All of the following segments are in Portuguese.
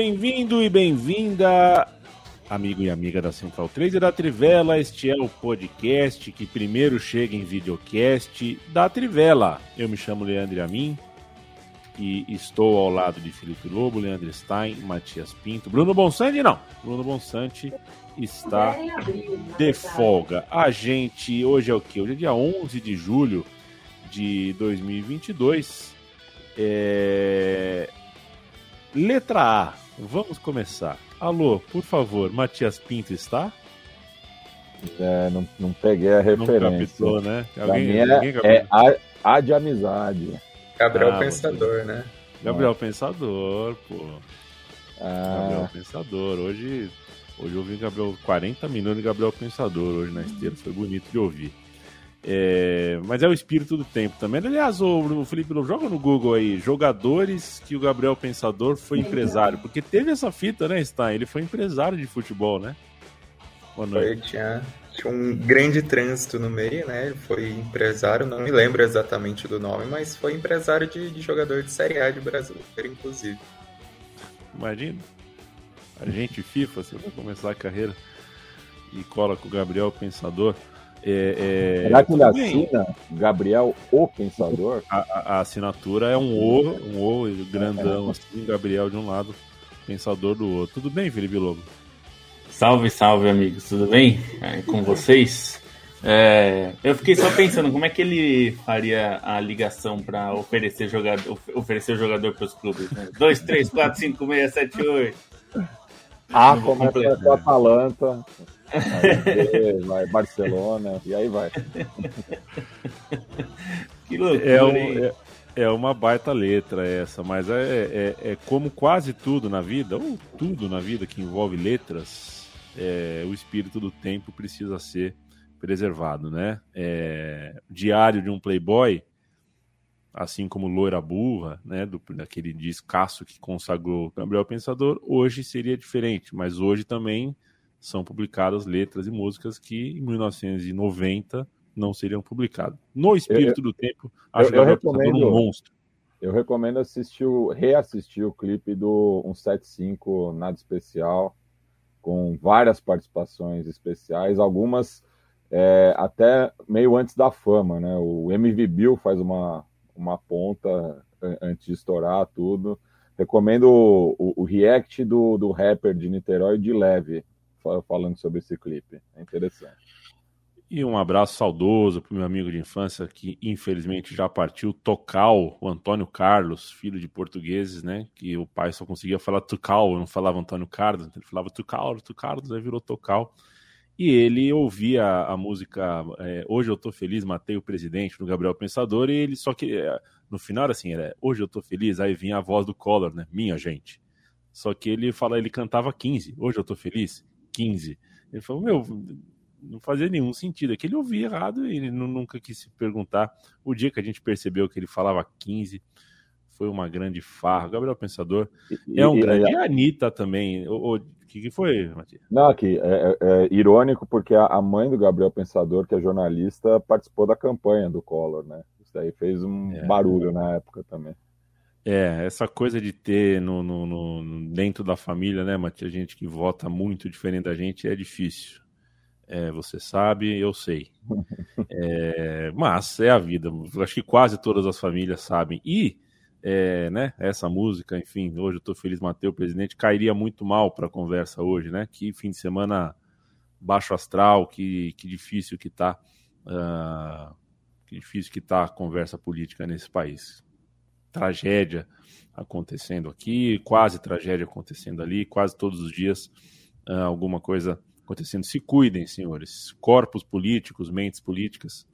Bem-vindo e bem-vinda, amigo e amiga da Central 3 e da Trivela. Este é o podcast que primeiro chega em videocast da Trivela. Eu me chamo Leandro Amin e estou ao lado de Felipe Lobo, Leandro Stein, Matias Pinto. Bruno Bonsante, não. Bruno Bonsante está de folga. A gente, hoje é o que? Hoje é dia 11 de julho de 2022. É... Letra A, vamos começar. Alô, por favor, Matias Pinto está? É, não, não peguei a referência. Não captou, né? Alguém, é, alguém é a, a, de amizade. Gabriel ah, Pensador, né? Gabriel Pensador, pô. Ah. Gabriel Pensador. Hoje, hoje eu ouvi Gabriel 40 minutos de Gabriel Pensador hoje na esteira. Foi bonito de ouvir. É, mas é o espírito do tempo também. Aliás, o, o Felipe joga no Google aí, jogadores que o Gabriel Pensador foi empresário. Porque teve essa fita, né, Stein? Ele foi empresário de futebol, né? Foi, tinha, tinha um grande trânsito no meio, né? Ele foi empresário, não me lembro exatamente do nome, mas foi empresário de, de jogador de Série A de brasileiro, inclusive. Imagina. A gente FIFA, você vai começar a carreira e cola com o Gabriel Pensador. É, é... Será que ele assina Gabriel o Pensador? A, a, a, assinatura é um O, um O grandão, assim, Gabriel de um lado, Pensador do outro. Tudo bem, Felipe Lobo? Salve, salve, amigos, tudo bem? É, com vocês? É, eu fiquei só pensando como é que ele faria a ligação para oferecer jogador, oferecer jogador para os clubes. Né? 2, 3, 4, 5, 6, 7, 8. A começa com a Atalanta. Aí vai Barcelona, e aí vai. Que loucura, é, um, é, é, uma baita letra essa, mas é, é, é, como quase tudo na vida, ou tudo na vida que envolve letras, é, o espírito do tempo precisa ser preservado, né? É, diário de um playboy, assim como Loira Burra, né, do, daquele discaço que consagrou Gabriel Pensador, hoje seria diferente, mas hoje também são publicadas letras e músicas que em 1990 não seriam publicadas. No espírito eu, do tempo, acho eu, que eu recomendo, um monstro. Eu recomendo assistir o, reassistir o clipe do 175 Nada Especial, com várias participações especiais, algumas é, até meio antes da fama, né? O MV Bill faz uma, uma ponta antes de estourar tudo. Recomendo o, o, o react do, do rapper de Niterói de leve, falando sobre esse clipe. É interessante. E um abraço saudoso para o meu amigo de infância que infelizmente já partiu, Tocal, o Antônio Carlos, filho de portugueses, né? Que o pai só conseguia falar Tucal, não falava Antônio Carlos, ele falava Tucal, Carlos, aí virou Tocal. E ele ouvia a música é, Hoje Eu Tô Feliz, Matei o Presidente, no Gabriel Pensador, e ele só que é, no final era assim, era Hoje Eu Tô Feliz, aí vinha a voz do Collor, né? Minha gente. Só que ele fala, ele cantava 15, Hoje Eu Tô Feliz, 15. Ele falou, meu, não fazia nenhum sentido. É que ele ouvia errado e ele nunca quis se perguntar. O dia que a gente percebeu que ele falava 15 foi uma grande farra. Gabriel Pensador é um e, grande. E a Anitta também. O, que, que foi, Matias? Não, aqui é, é, é, irônico porque a mãe do Gabriel Pensador, que é jornalista, participou da campanha do Collor, né? Isso daí fez um é. barulho na época também. É, essa coisa de ter no, no, no, dentro da família, né, Matias, gente que vota muito diferente da gente é difícil. É, você sabe, eu sei. É, mas é a vida. Acho que quase todas as famílias sabem. E, é, né, essa música, enfim, hoje eu tô feliz, Mateu, presidente, cairia muito mal para a conversa hoje, né? Que fim de semana baixo astral, que, que difícil que tá. Uh, que difícil que tá a conversa política nesse país. Tragédia acontecendo aqui, quase tragédia acontecendo ali, quase todos os dias uh, alguma coisa acontecendo. Se cuidem, senhores, corpos políticos, mentes políticas,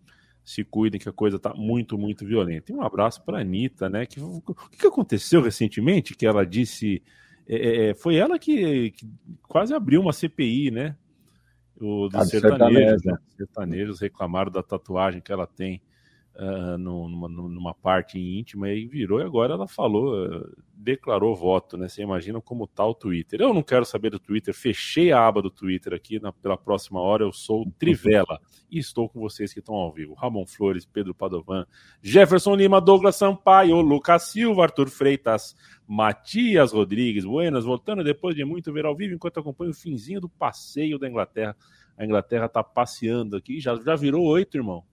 se cuidem que a coisa está muito, muito violenta. E um abraço para a Anitta, né? Que, o que aconteceu recentemente que ela disse. É, é, é, foi ela que, que, quase abriu uma CPI, né? O, dos ah, sertanejos, né? sertanejos reclamaram da tatuagem que ela tem uh, numa, numa, parte íntima e virou, e agora ela falou, uh, declarou voto, né? Você imagina como tá o Twitter. Eu não quero saber do Twitter, fechei a aba do Twitter aqui na, pela próxima hora, eu sou Trivela e estou com vocês que estão ao vivo. Ramon Flores, Pedro Padovan, Jefferson Lima, Douglas Sampaio, Lucas Silva, Arthur Freitas, Matias Rodrigues, Buenas, voltando depois de muito ver ao vivo, enquanto acompanho o finzinho do passeio da Inglaterra. A Inglaterra tá passeando aqui, já, já virou oito, irmão.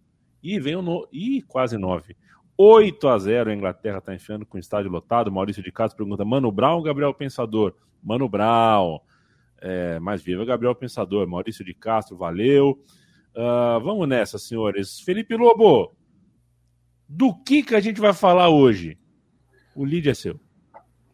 E vem o no... Ih, quase 9. 8 a 0 a Inglaterra está enfiando com o estádio lotado. Maurício de Castro pergunta: Mano Brown Gabriel Pensador? Mano Brown. É, mais viva Gabriel Pensador. Maurício de Castro, valeu. Uh, vamos nessa, senhores. Felipe Lobo, do que, que a gente vai falar hoje? O lead é seu.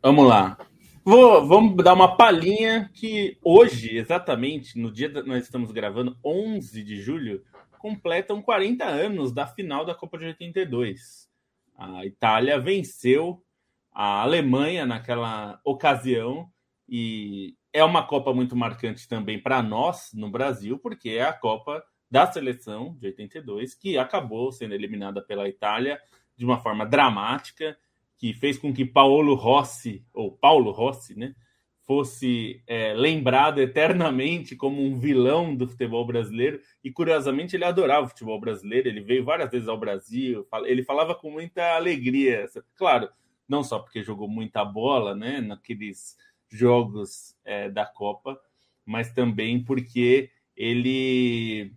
Vamos lá. Vou, vamos dar uma palhinha que hoje, exatamente, no dia que nós estamos gravando, 11 de julho, completam 40 anos da final da Copa de 82. A Itália venceu a Alemanha naquela ocasião e é uma Copa muito marcante também para nós no Brasil, porque é a Copa da seleção de 82 que acabou sendo eliminada pela Itália de uma forma dramática, que fez com que Paulo Rossi, ou Paulo Rossi, né, fosse é, lembrado eternamente como um vilão do futebol brasileiro. E curiosamente ele adorava o futebol brasileiro, ele veio várias vezes ao Brasil, ele falava com muita alegria. Claro, não só porque jogou muita bola né, naqueles jogos é, da Copa, mas também porque ele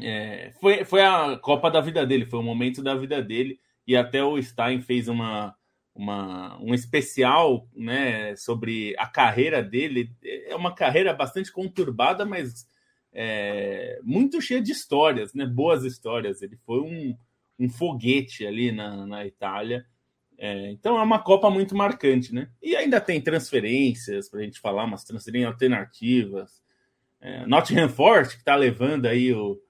é, foi, foi a Copa da vida dele, foi o momento da vida dele, e até o Stein fez uma uma, um especial né, sobre a carreira dele. É uma carreira bastante conturbada, mas é, muito cheia de histórias, né, boas histórias. Ele foi um, um foguete ali na, na Itália. É, então é uma Copa muito marcante, né? E ainda tem transferências para a gente falar, umas transferências alternativas. É, Nottingham Forest, que está levando aí o,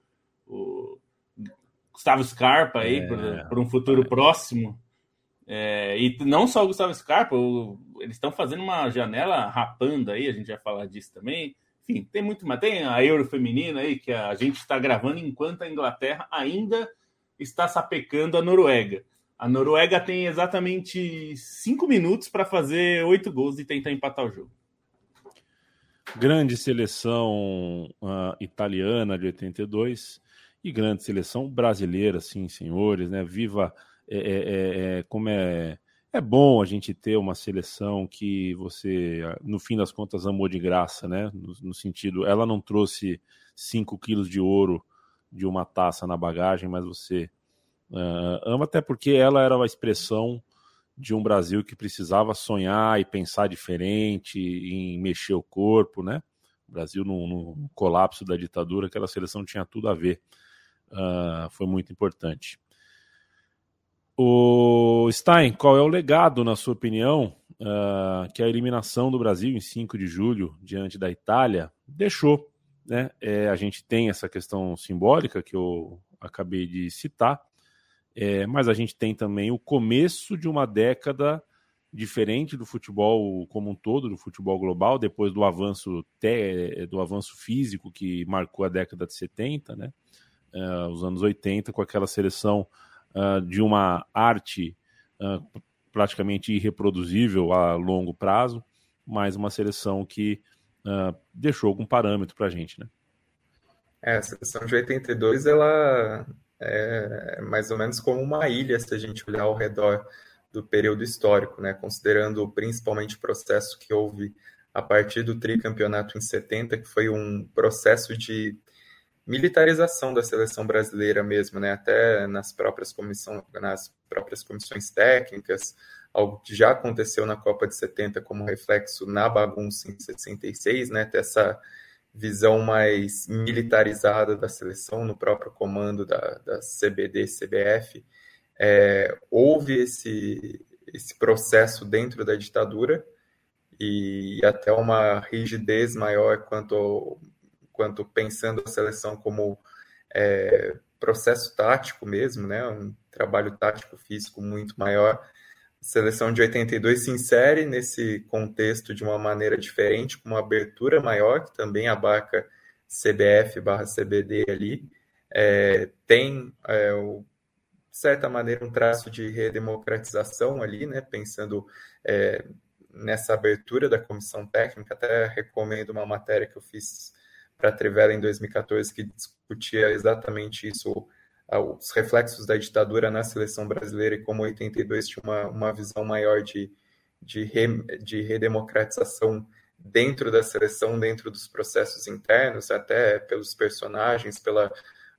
o Gustavo Scarpa aí é, para um futuro próximo. É, e não só o Gustavo Scarpa, o, eles estão fazendo uma janela rapando aí, a gente vai falar disso também. Enfim, tem muito mais. Tem a Euro Feminina aí, que a gente está gravando enquanto a Inglaterra ainda está sapecando a Noruega. A Noruega tem exatamente cinco minutos para fazer oito gols e tentar empatar o jogo. Grande seleção uh, italiana de 82 e grande seleção brasileira, sim, senhores, né? Viva é é, é, é, como é, é bom a gente ter uma seleção que você, no fim das contas, amou de graça, né? No, no sentido, ela não trouxe 5 quilos de ouro de uma taça na bagagem, mas você uh, ama até porque ela era a expressão de um Brasil que precisava sonhar e pensar diferente, em mexer o corpo, né? O Brasil, no, no colapso da ditadura, aquela seleção tinha tudo a ver. Uh, foi muito importante. O Stein, qual é o legado, na sua opinião, uh, que a eliminação do Brasil em 5 de julho, diante da Itália, deixou? Né? É, a gente tem essa questão simbólica que eu acabei de citar, é, mas a gente tem também o começo de uma década diferente do futebol como um todo, do futebol global, depois do avanço, te, do avanço físico que marcou a década de 70, né? Uh, os anos 80, com aquela seleção uh, de uma arte uh, praticamente irreproduzível a longo prazo, mas uma seleção que uh, deixou algum parâmetro para a gente, né? É, a seleção de 82 ela é mais ou menos como uma ilha se a gente olhar ao redor do período histórico, né? Considerando principalmente o processo que houve a partir do tricampeonato em 70, que foi um processo de militarização da seleção brasileira mesmo, né? Até nas próprias, comissão, nas próprias comissões técnicas, algo que já aconteceu na Copa de 70 como reflexo na bagunça em 66, né? Ter essa visão mais militarizada da seleção no próprio comando da, da CBD, CBF. É, houve esse, esse processo dentro da ditadura e até uma rigidez maior quanto, quanto pensando a seleção como é, processo tático mesmo, né? um trabalho tático físico muito maior. A seleção de 82 se insere nesse contexto de uma maneira diferente, com uma abertura maior, que também abarca CBF barra CBD ali. É, tem, é, o, de certa maneira, um traço de redemocratização ali, né? pensando é, nessa abertura da comissão técnica. Até recomendo uma matéria que eu fiz para a Trivela em 2014 que discutia exatamente isso, os reflexos da ditadura na seleção brasileira e como 82 tinha uma, uma visão maior de, de, re, de redemocratização dentro da seleção, dentro dos processos internos, até pelos personagens, pela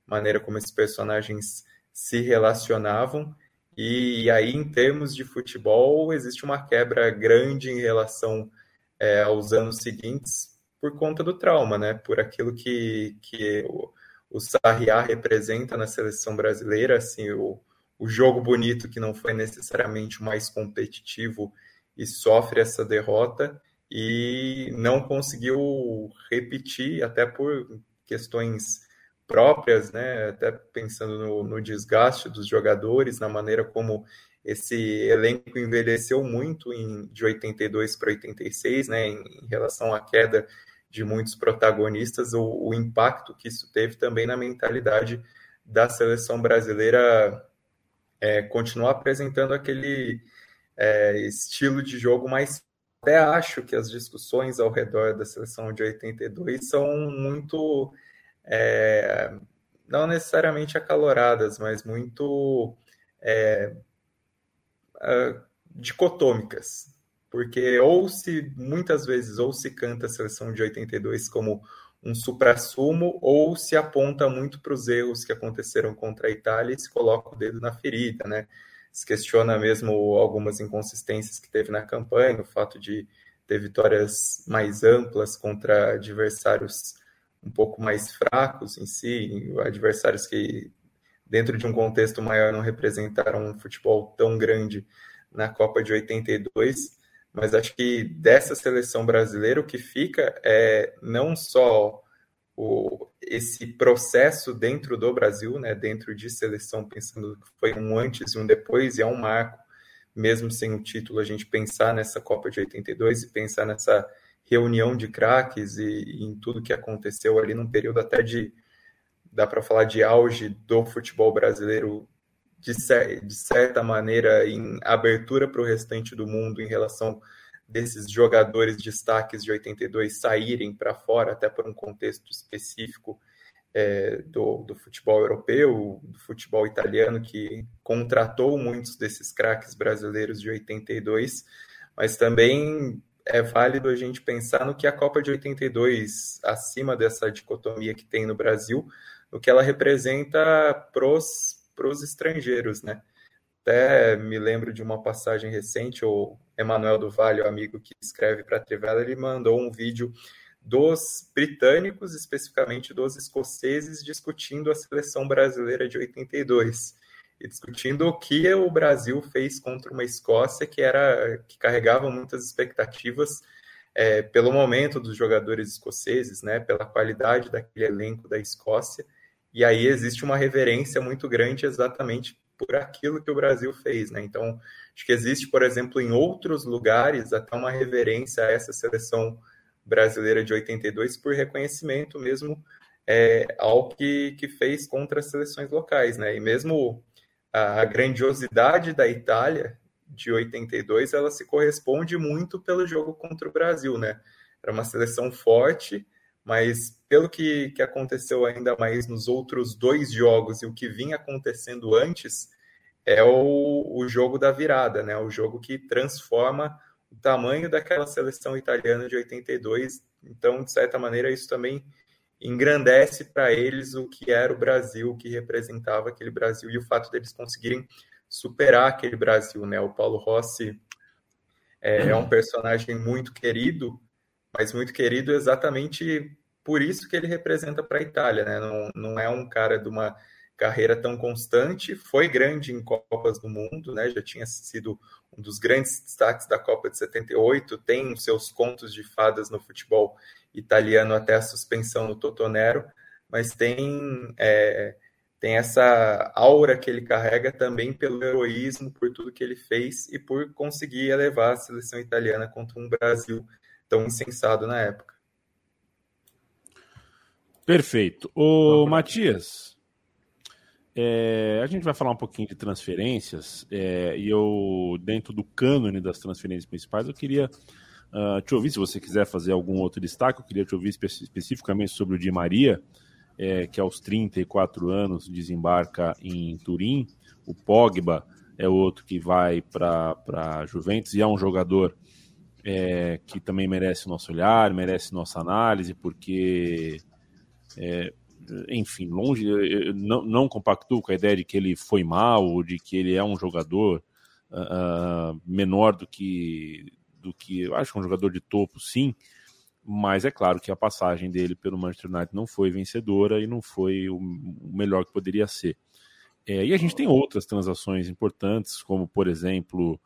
maneira como esses personagens se relacionavam. E aí, em termos de futebol, existe uma quebra grande em relação é, aos anos seguintes por conta do trauma, né? Por aquilo que, que o, o Sarriá representa na seleção brasileira, assim, o, o jogo bonito que não foi necessariamente o mais competitivo e sofre essa derrota e não conseguiu repetir, até por questões próprias, né? Até pensando no, no desgaste dos jogadores, na maneira como esse elenco envelheceu muito em, de 82 para 86, né? Em, em relação à queda de muitos protagonistas, o, o, impacto que isso teve também na mentalidade da seleção brasileira é, continuar apresentando aquele é, estilo de jogo mais. Até acho que as discussões ao redor da seleção de 82 são muito. É, não necessariamente acaloradas, mas muito é, uh, dicotômicas porque ou se muitas vezes ou se canta a seleção de 82 como um supra-sumo, ou se aponta muito para os erros que aconteceram contra a Itália e se coloca o dedo na ferida, né? Se questiona mesmo algumas inconsistências que teve na campanha, o fato de ter vitórias mais amplas contra adversários um pouco mais fracos em si, adversários que, dentro de um contexto maior, não representaram um futebol tão grande na Copa de 82 mas acho que dessa seleção brasileira o que fica é não só o, esse processo dentro do Brasil, né, dentro de seleção, pensando que foi um antes e um depois, e é um marco, mesmo sem o título, a gente pensar nessa Copa de 82 e pensar nessa reunião de craques e, e em tudo que aconteceu ali num período até de, dá para falar de auge do futebol brasileiro de, de certa maneira, em abertura para o restante do mundo em relação desses jogadores destaques de 82 saírem para fora, até por um contexto específico é, do, do, futebol europeu, do futebol italiano, que contratou muitos desses craques brasileiros de 82, mas também é válido a gente pensar no que a Copa de 82, acima dessa dicotomia que tem no Brasil, no que ela representa pros para os estrangeiros, né? Até me lembro de uma passagem recente, o Emanuel do Vale, o amigo que escreve para a Trivela, ele mandou um vídeo dos britânicos, especificamente dos escoceses, discutindo a seleção brasileira de 82 e discutindo o que o Brasil fez contra uma Escócia que era que carregava muitas expectativas é, pelo momento dos jogadores escoceses, né, pela qualidade daquele elenco da Escócia e aí existe uma reverência muito grande exatamente por aquilo que o Brasil fez, né? Então, acho que existe, por exemplo, em outros lugares até uma reverência a essa seleção brasileira de 82 por reconhecimento mesmo é, ao que, que fez contra as seleções locais, né? E mesmo a, a grandiosidade da Itália de 82, ela se corresponde muito pelo jogo contra o Brasil, né? Era uma seleção forte, mas pelo que, que aconteceu ainda mais nos outros dois jogos e o que vinha acontecendo antes, é o, o jogo da virada, né? O jogo que transforma o tamanho daquela seleção italiana de 82. Então, de certa maneira, isso também engrandece para eles o que era o Brasil, o que representava aquele Brasil e o fato deles conseguirem superar aquele Brasil, né? O Paulo Rossi é, é um personagem muito querido mas muito querido exatamente por isso que ele representa para a Itália, né? Não, não é um cara de uma carreira tão constante, foi grande em Copas do Mundo, né? Já tinha sido um dos grandes destaques da Copa de 78, tem os seus contos de fadas no futebol italiano até a suspensão no Totonero, mas tem é, tem essa aura que ele carrega também pelo heroísmo, por tudo que ele fez e por conseguir elevar a seleção italiana contra um Brasil tão insensado na época. Perfeito. O Matias, é, a gente vai falar um pouquinho de transferências é, e eu, dentro do cânone das transferências principais, eu queria uh, te ouvir, se você quiser fazer algum outro destaque, eu queria te ouvir espe especificamente sobre o Di Maria, é, que aos 34 anos desembarca em Turim, o Pogba é outro que vai para a Juventus e é um jogador é, que também merece nosso olhar, merece nossa análise, porque é, enfim, longe, não, não compactuo com a ideia de que ele foi mal, de que ele é um jogador uh, menor do que, do que. Eu acho que é um jogador de topo, sim, mas é claro que a passagem dele pelo Manchester United não foi vencedora e não foi o, o melhor que poderia ser. É, e a gente tem outras transações importantes, como por exemplo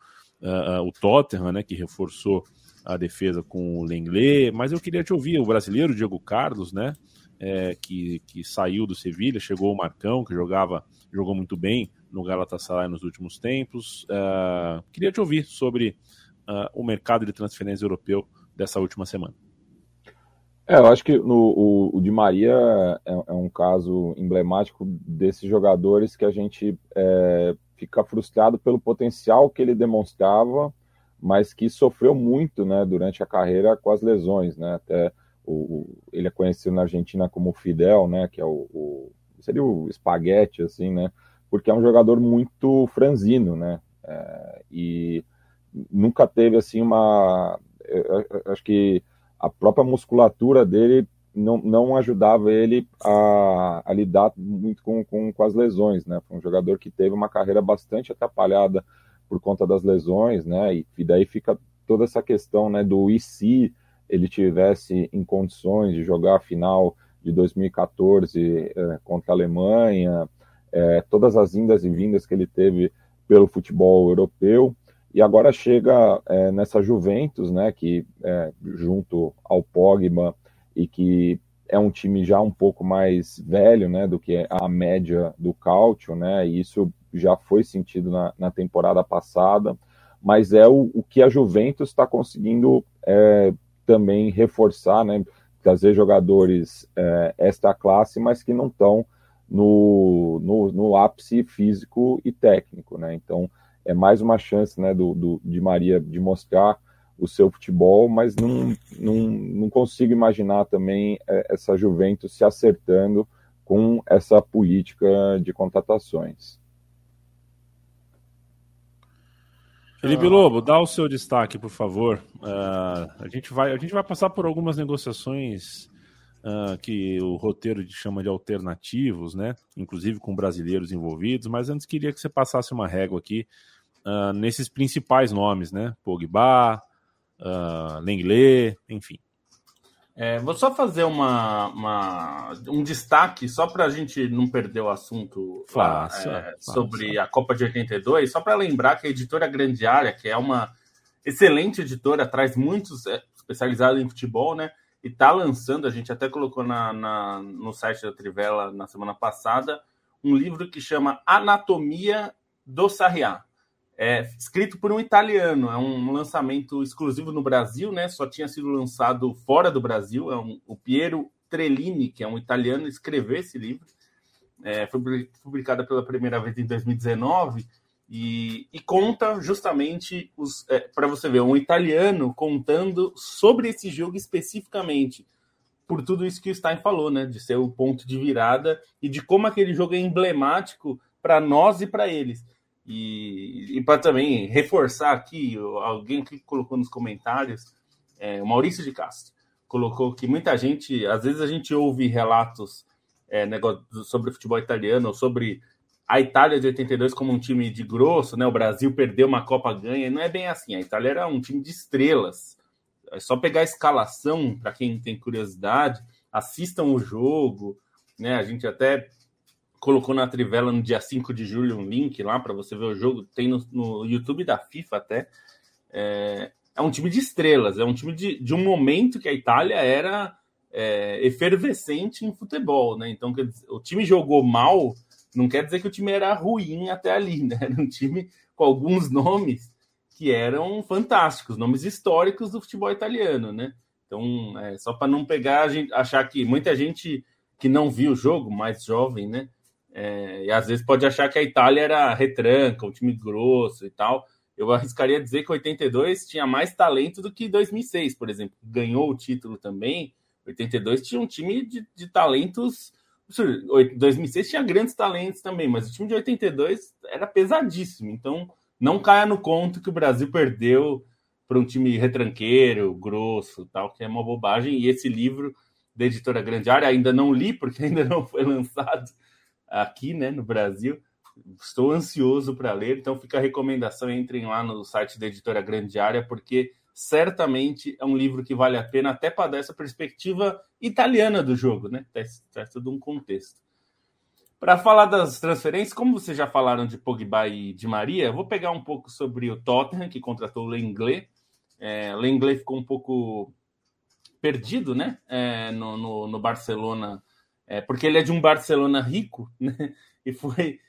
uh, o Tottenham, né, que reforçou a defesa com o Lenglet, mas eu queria te ouvir, o brasileiro Diego Carlos, né? é, que, que saiu do Sevilha, chegou o Marcão, que jogava, jogou muito bem no Galatasaray nos últimos tempos. Uh, queria te ouvir sobre uh, o mercado de transferência europeu dessa última semana. É, eu acho que no, o, o Di Maria é, é, um caso emblemático desses jogadores que a gente é, fica frustrado pelo potencial que ele demonstrava, mas que sofreu muito né, durante a carreira com as lesões, né? Até o, ele é conhecido na Argentina como Fidel, né, que é o, o, seria o espaguete, assim, né, porque é um jogador muito franzino, né, é, e nunca teve, assim, uma, eu, eu, acho que a própria musculatura dele não, não ajudava ele a, a lidar muito com, com, com, as lesões, né, foi um jogador que teve uma carreira bastante atrapalhada por conta das lesões, né, e, e daí fica toda essa questão, né, do e se ele tivesse em condições de jogar a final de 2014 é, contra a Alemanha, é, todas as indas e vindas que ele teve pelo futebol europeu, e agora chega é, nessa Juventus, né, que junto ao Pogba e que é um time já um pouco mais velho, né, do que a média do Cautio, né, e isso já foi sentido na, na temporada passada, mas é o, o que a Juventus está conseguindo é, também reforçar, né, trazer jogadores é, extra classe, mas que não estão no, no, no, ápice físico e técnico, né? Então é mais uma chance, né, do, do, de Maria de mostrar o seu futebol, mas não, não, não consigo imaginar também é, essa Juventus se acertando com essa política de contratações. Felipe Lobo, dá o seu destaque, por favor. Uh, a, gente vai, a gente vai passar por algumas negociações uh, que o roteiro chama de alternativos, né? Inclusive com brasileiros envolvidos, mas antes queria que você passasse uma régua aqui uh, nesses principais nomes, né? Pogba, uh, Lenglet, enfim. É, vou só fazer uma, uma um destaque, só para a gente não perder o assunto faça, é, faça. sobre a Copa de 82, só para lembrar que a editora Grande Área, que é uma excelente editora, traz muitos é, especializados em futebol, né? E está lançando, a gente até colocou na, na, no site da Trivela na semana passada, um livro que chama Anatomia do Sarriá é escrito por um italiano, é um lançamento exclusivo no Brasil, né? Só tinha sido lançado fora do Brasil. É um, o Piero Trellini, que é um italiano, escreveu esse livro. É, foi publicada pela primeira vez em 2019 e, e conta justamente os é, para você ver um italiano contando sobre esse jogo especificamente por tudo isso que o Stein falou, né? De ser o ponto de virada e de como aquele jogo é emblemático para nós e para eles. E, e para também reforçar aqui, alguém que colocou nos comentários, é, o Maurício de Castro, colocou que muita gente, às vezes a gente ouve relatos é, sobre o futebol italiano, sobre a Itália de 82 como um time de grosso, né? O Brasil perdeu uma Copa ganha, não é bem assim. A Itália era um time de estrelas. É só pegar a escalação, para quem tem curiosidade, assistam o jogo, né? A gente até colocou na Trivela no dia 5 de julho um link lá para você ver o jogo. Tem no, no YouTube da FIFA até. É, é, um time de estrelas, é um time de, de um momento que a Itália era é, efervescente em futebol, né? Então, dizer, o time jogou mal, não quer dizer que o time era ruim até ali, né? Era um time com alguns nomes que eram fantásticos, nomes históricos do futebol italiano, né? Então, é, só para não pegar, a gente, achar que muita gente que não viu o jogo, mais jovem, né? É, e às vezes pode achar que a Itália era retranca, um time grosso e tal. Eu arriscaria dizer que 82 tinha mais talento do que 2006, por exemplo. Ganhou o título também. 82 tinha um time de, de talentos. 2006 tinha grandes talentos também, mas o time de 82 era pesadíssimo. Então, não caia no conto que o Brasil perdeu para um time retranqueiro, grosso, tal, que é uma bobagem. E esse livro da editora Grande Área ainda não li, porque ainda não foi lançado aqui, né, no Brasil. Estou ansioso para ler, então fica a recomendação, entrem lá no site da editora Grande Área, porque certamente é um livro que vale a pena até para dar essa perspectiva italiana do jogo, né? Traz, todo um contexto. Para falar das transferências, como vocês já falaram de Pogba e de Maria, vou pegar um pouco sobre o Tottenham, que contratou o Lenglet. É, Lenglet ficou um pouco perdido, né? É, no, no, no, Barcelona, é, porque ele é de um Barcelona rico, né? E foi.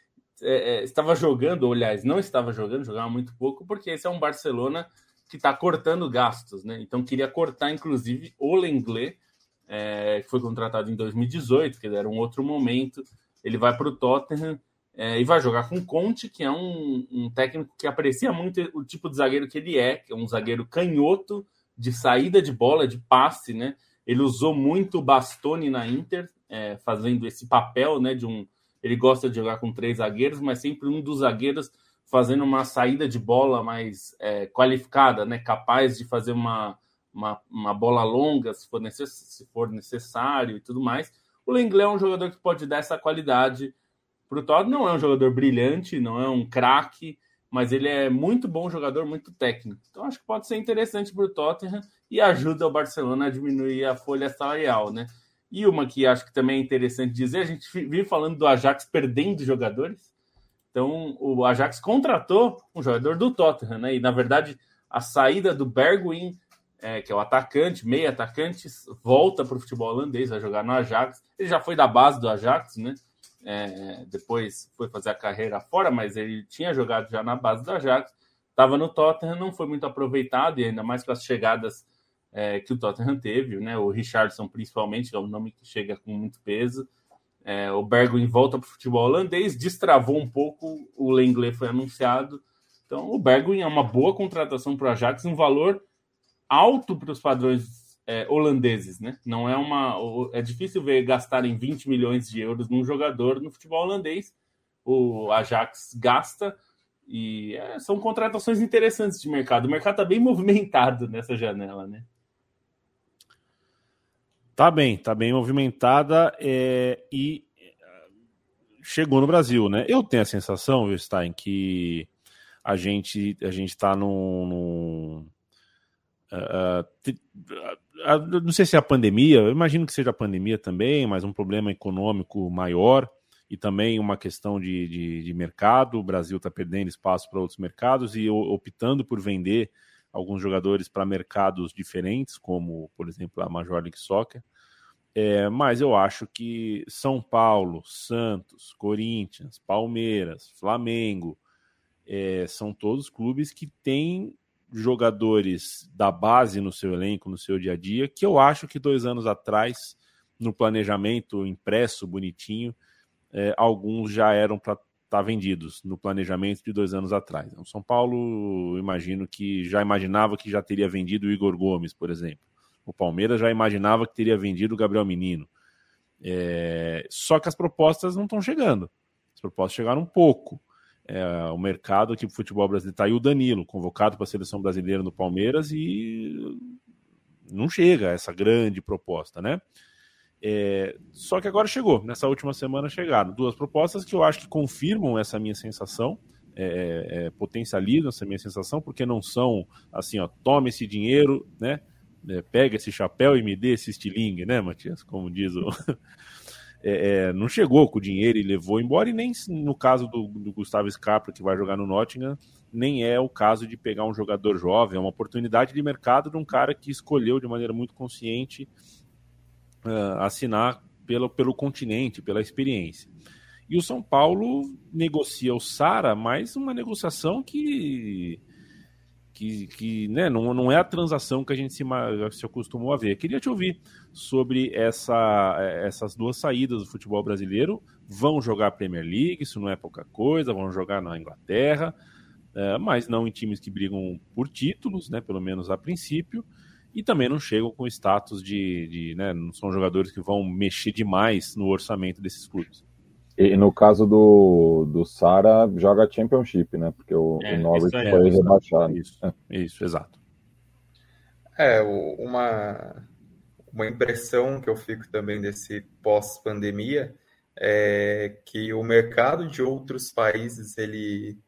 É, é, estava jogando, ou, aliás, não estava jogando, jogava muito pouco, porque esse é um Barcelona que está cortando gastos, né? Então queria cortar, inclusive, o Lenglet, é, que foi contratado em 2018, que era um outro momento. Ele vai para o Tottenham é, e vai jogar com Conte, que é um, um, técnico que aprecia muito o tipo de zagueiro que ele é, que é um zagueiro canhoto, de saída de bola, de passe, né? Ele usou muito o Bastoni na Inter, é, fazendo esse papel, né? De um, ele gosta de jogar com três zagueiros, mas sempre um dos zagueiros fazendo uma saída de bola mais é, qualificada, né? Capaz de fazer uma, uma, uma bola longa, se for, se for necessário e tudo mais. O Lenglet é um jogador que pode dar essa qualidade para o Tottenham. Não é um jogador brilhante, não é um craque, mas ele é muito bom jogador, muito técnico. Então acho que pode ser interessante para o Tottenham e ajuda o Barcelona a diminuir a folha salarial, né? E uma que acho que também é interessante dizer, a gente vive falando do Ajax perdendo jogadores. Então o Ajax contratou um jogador do Tottenham, né? E na verdade a saída do Bergwijn, é, que é o atacante, meio atacante, volta para o futebol holandês, vai jogar no Ajax. Ele já foi da base do Ajax, né? é, depois foi fazer a carreira fora, mas ele tinha jogado já na base do Ajax, estava no Tottenham, não foi muito aproveitado, e ainda mais com as chegadas é, que o Tottenham teve, né? O Richardson, principalmente, é um nome que chega com muito peso. É, o Bergwijn volta para o futebol holandês, destravou um pouco, o Lenglet foi anunciado. Então, o Bergwijn é uma boa contratação para o Ajax, um valor alto para os padrões é, holandeses, né? Não é uma. É difícil ver gastarem 20 milhões de euros num jogador no futebol holandês. O Ajax gasta e é, são contratações interessantes de mercado. O mercado está bem movimentado nessa janela, né? Tá bem, tá bem movimentada é, e chegou no Brasil, né? Eu tenho a sensação, viu, Stein, que a gente a gente está num, Uh, uh, não sei se é a pandemia, eu imagino que seja a pandemia também, mas um problema econômico maior e também uma questão de, de, de mercado. O Brasil está perdendo espaço para outros mercados e optando por vender alguns jogadores para mercados diferentes, como, por exemplo, a Major League Soccer. É, mas eu acho que São Paulo, Santos, Corinthians, Palmeiras, Flamengo, é, são todos clubes que têm jogadores da base no seu elenco, no seu dia a dia, que eu acho que dois anos atrás, no planejamento impresso, bonitinho, é, alguns já eram para tá vendidos no planejamento de dois anos atrás. O então, São Paulo, imagino que já imaginava que já teria vendido o Igor Gomes, por exemplo. O Palmeiras já imaginava que teria vendido o Gabriel Menino. É, só que as propostas não estão chegando. As propostas chegaram um pouco é, o mercado aqui para o futebol brasileiro. Está aí o Danilo, convocado para a seleção brasileira no Palmeiras e não chega essa grande proposta, né? É, só que agora chegou, nessa última semana chegaram duas propostas que eu acho que confirmam essa minha sensação, é, é, potencializam essa minha sensação, porque não são assim, ó, tome esse dinheiro, né? É, pega esse chapéu e me dê esse estilingue, né, Matias? Como diz o. é, é, não chegou com o dinheiro e levou embora, e nem no caso do, do, Gustavo Scarpa, que vai jogar no Nottingham, nem é o caso de pegar um jogador jovem, é uma oportunidade de mercado de um cara que escolheu de maneira muito consciente uh, assinar pelo, pelo continente, pela experiência. E o São Paulo negocia o Sara, mas uma negociação que que, que né, não, não é a transação que a gente se, se acostumou a ver. Queria te ouvir sobre essa, essas duas saídas do futebol brasileiro. Vão jogar Premier League, isso não é pouca coisa, vão jogar na Inglaterra, é, mas não em times que brigam por títulos, né, pelo menos a princípio, e também não chegam com status de, de né, não são jogadores que vão mexer demais no orçamento desses clubes. E no caso do, do Sara, joga Championship, né? Porque o, é, o Norwich é, foi rebaixado. Isso, é. isso, exato. É, uma, uma impressão que eu fico também desse pós-pandemia é que o mercado de outros países, ele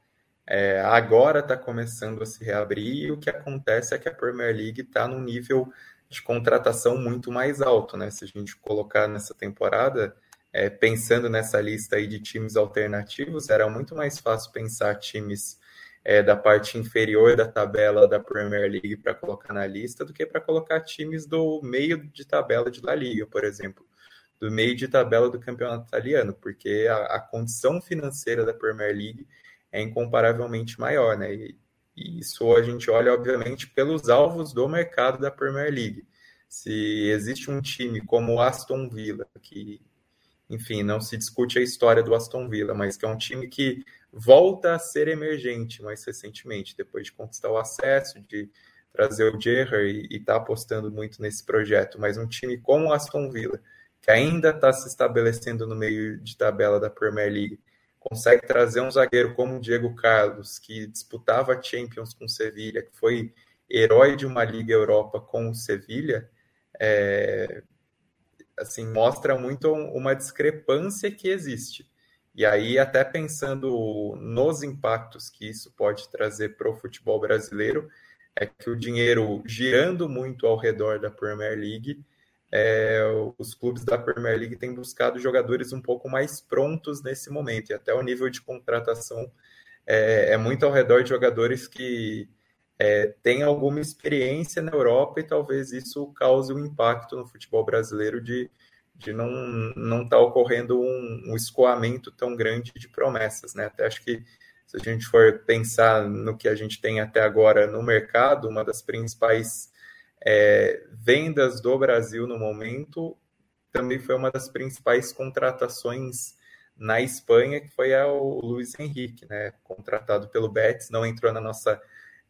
é, agora está começando a se reabrir e o que acontece é que a Premier League está num nível de contratação muito mais alto, né? Se a gente colocar nessa temporada é, pensando nessa lista aí de times alternativos, era muito mais fácil pensar times é, da parte inferior da tabela da Premier League para colocar na lista do que para colocar times do meio de tabela de La Liga, por exemplo, do meio de tabela do campeonato italiano, porque a, a condição financeira da Premier League é incomparavelmente maior, né? E, e isso a gente olha, obviamente, pelos alvos do mercado da Premier League. Se existe um time como o Aston Villa, que enfim, não se discute a história do Aston Villa, mas que é um time que volta a ser emergente mais recentemente, depois de conquistar o acesso, de trazer o Gerrard e está apostando muito nesse projeto. Mas um time como o Aston Villa, que ainda está se estabelecendo no meio de tabela da Premier League, consegue trazer um zagueiro como o Diego Carlos, que disputava Champions com o Sevilha, que foi herói de uma Liga Europa com o Sevilha, é, assim, mostra muito uma discrepância que existe. E aí, até pensando nos impactos que isso pode trazer para o futebol brasileiro, é que o dinheiro girando muito ao redor da Premier League, é, os clubes da Premier League têm buscado jogadores um pouco mais prontos nesse momento, e até o nível de contratação é, é muito ao redor de jogadores que é, tem alguma experiência na Europa e talvez isso cause um impacto no futebol brasileiro de, de não não estar tá ocorrendo um, um, escoamento tão grande de promessas, né? Até acho que se a gente for pensar no que a gente tem até agora no mercado, uma das principais é, vendas do Brasil no momento também foi uma das principais contratações na Espanha, que foi o Luiz Henrique, né? Contratado pelo Betis, não entrou na nossa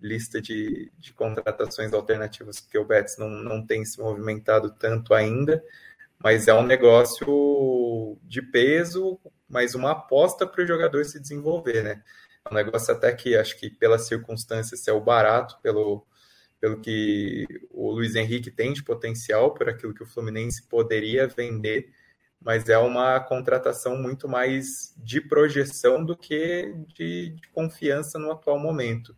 lista de, de contratações alternativas, porque o Betis não, não tem se movimentado tanto ainda, mas é um negócio de peso, mas uma aposta para o jogador se desenvolver, né? É um negócio até que acho que pelas circunstâncias é o barato, pelo, pelo que o Luiz Henrique tem de potencial, por aquilo que o Fluminense poderia vender, mas é uma contratação muito mais de projeção do que de, de confiança no atual momento.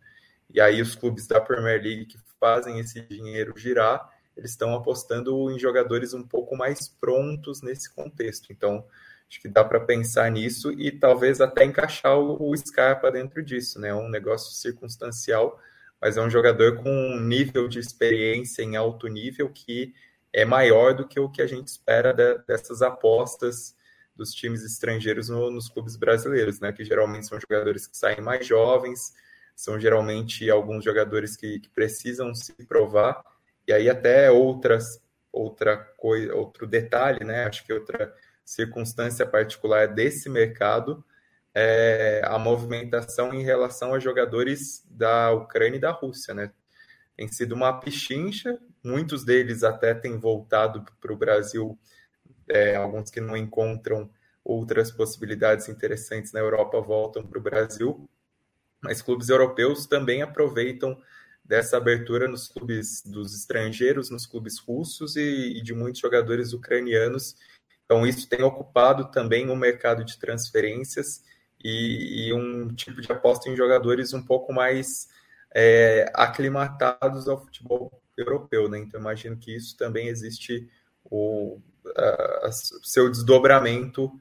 E aí os clubes da Premier League que fazem esse dinheiro girar, eles estão apostando em jogadores um pouco mais prontos nesse contexto. Então, acho que dá para pensar nisso e talvez até encaixar o, o Scarpa dentro disso, né? Um negócio circunstancial, mas é um jogador com um nível de experiência em alto nível que é maior do que o que a gente espera de, dessas apostas dos times estrangeiros no, nos clubes brasileiros, né? Que geralmente são jogadores que saem mais jovens, são geralmente alguns jogadores que, que precisam se provar, e aí até outras, outra coisa, outro detalhe, né? Acho que outra circunstância particular desse mercado é a movimentação em relação a jogadores da Ucrânia e da Rússia, né? Tem sido uma pichincha, muitos deles até têm voltado para o Brasil, é, alguns que não encontram outras possibilidades interessantes na Europa voltam para o Brasil, mas clubes europeus também aproveitam dessa abertura nos clubes dos estrangeiros, nos clubes russos e, e de muitos jogadores ucranianos. Então, isso tem ocupado também o mercado de transferências e, e um tipo de aposta em jogadores um pouco mais é, aclimatados ao futebol europeu. Né? Então, imagino que isso também existe o uh, seu desdobramento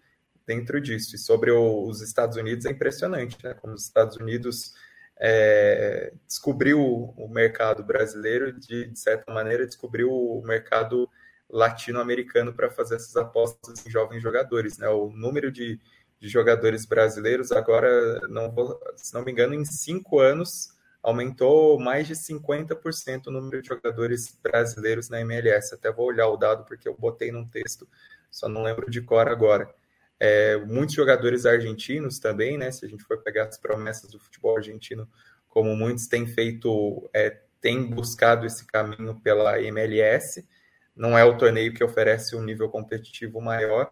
dentro disso. E sobre o, os Estados Unidos é impressionante, né? Como os Estados Unidos é, descobriu o mercado brasileiro, de, de certa maneira, descobriu o mercado latino-americano para fazer essas apostas em jovens jogadores. Né? O número de, de jogadores brasileiros agora, não vou, se não me engano, em cinco anos aumentou mais de 50% o número de jogadores brasileiros na MLS. Até vou olhar o dado porque eu botei num texto, só não lembro de cor agora. É, muitos jogadores argentinos também, né? Se a gente for pegar as promessas do futebol argentino, como muitos têm feito, é, têm buscado esse caminho pela MLS. Não é o torneio que oferece um nível competitivo maior,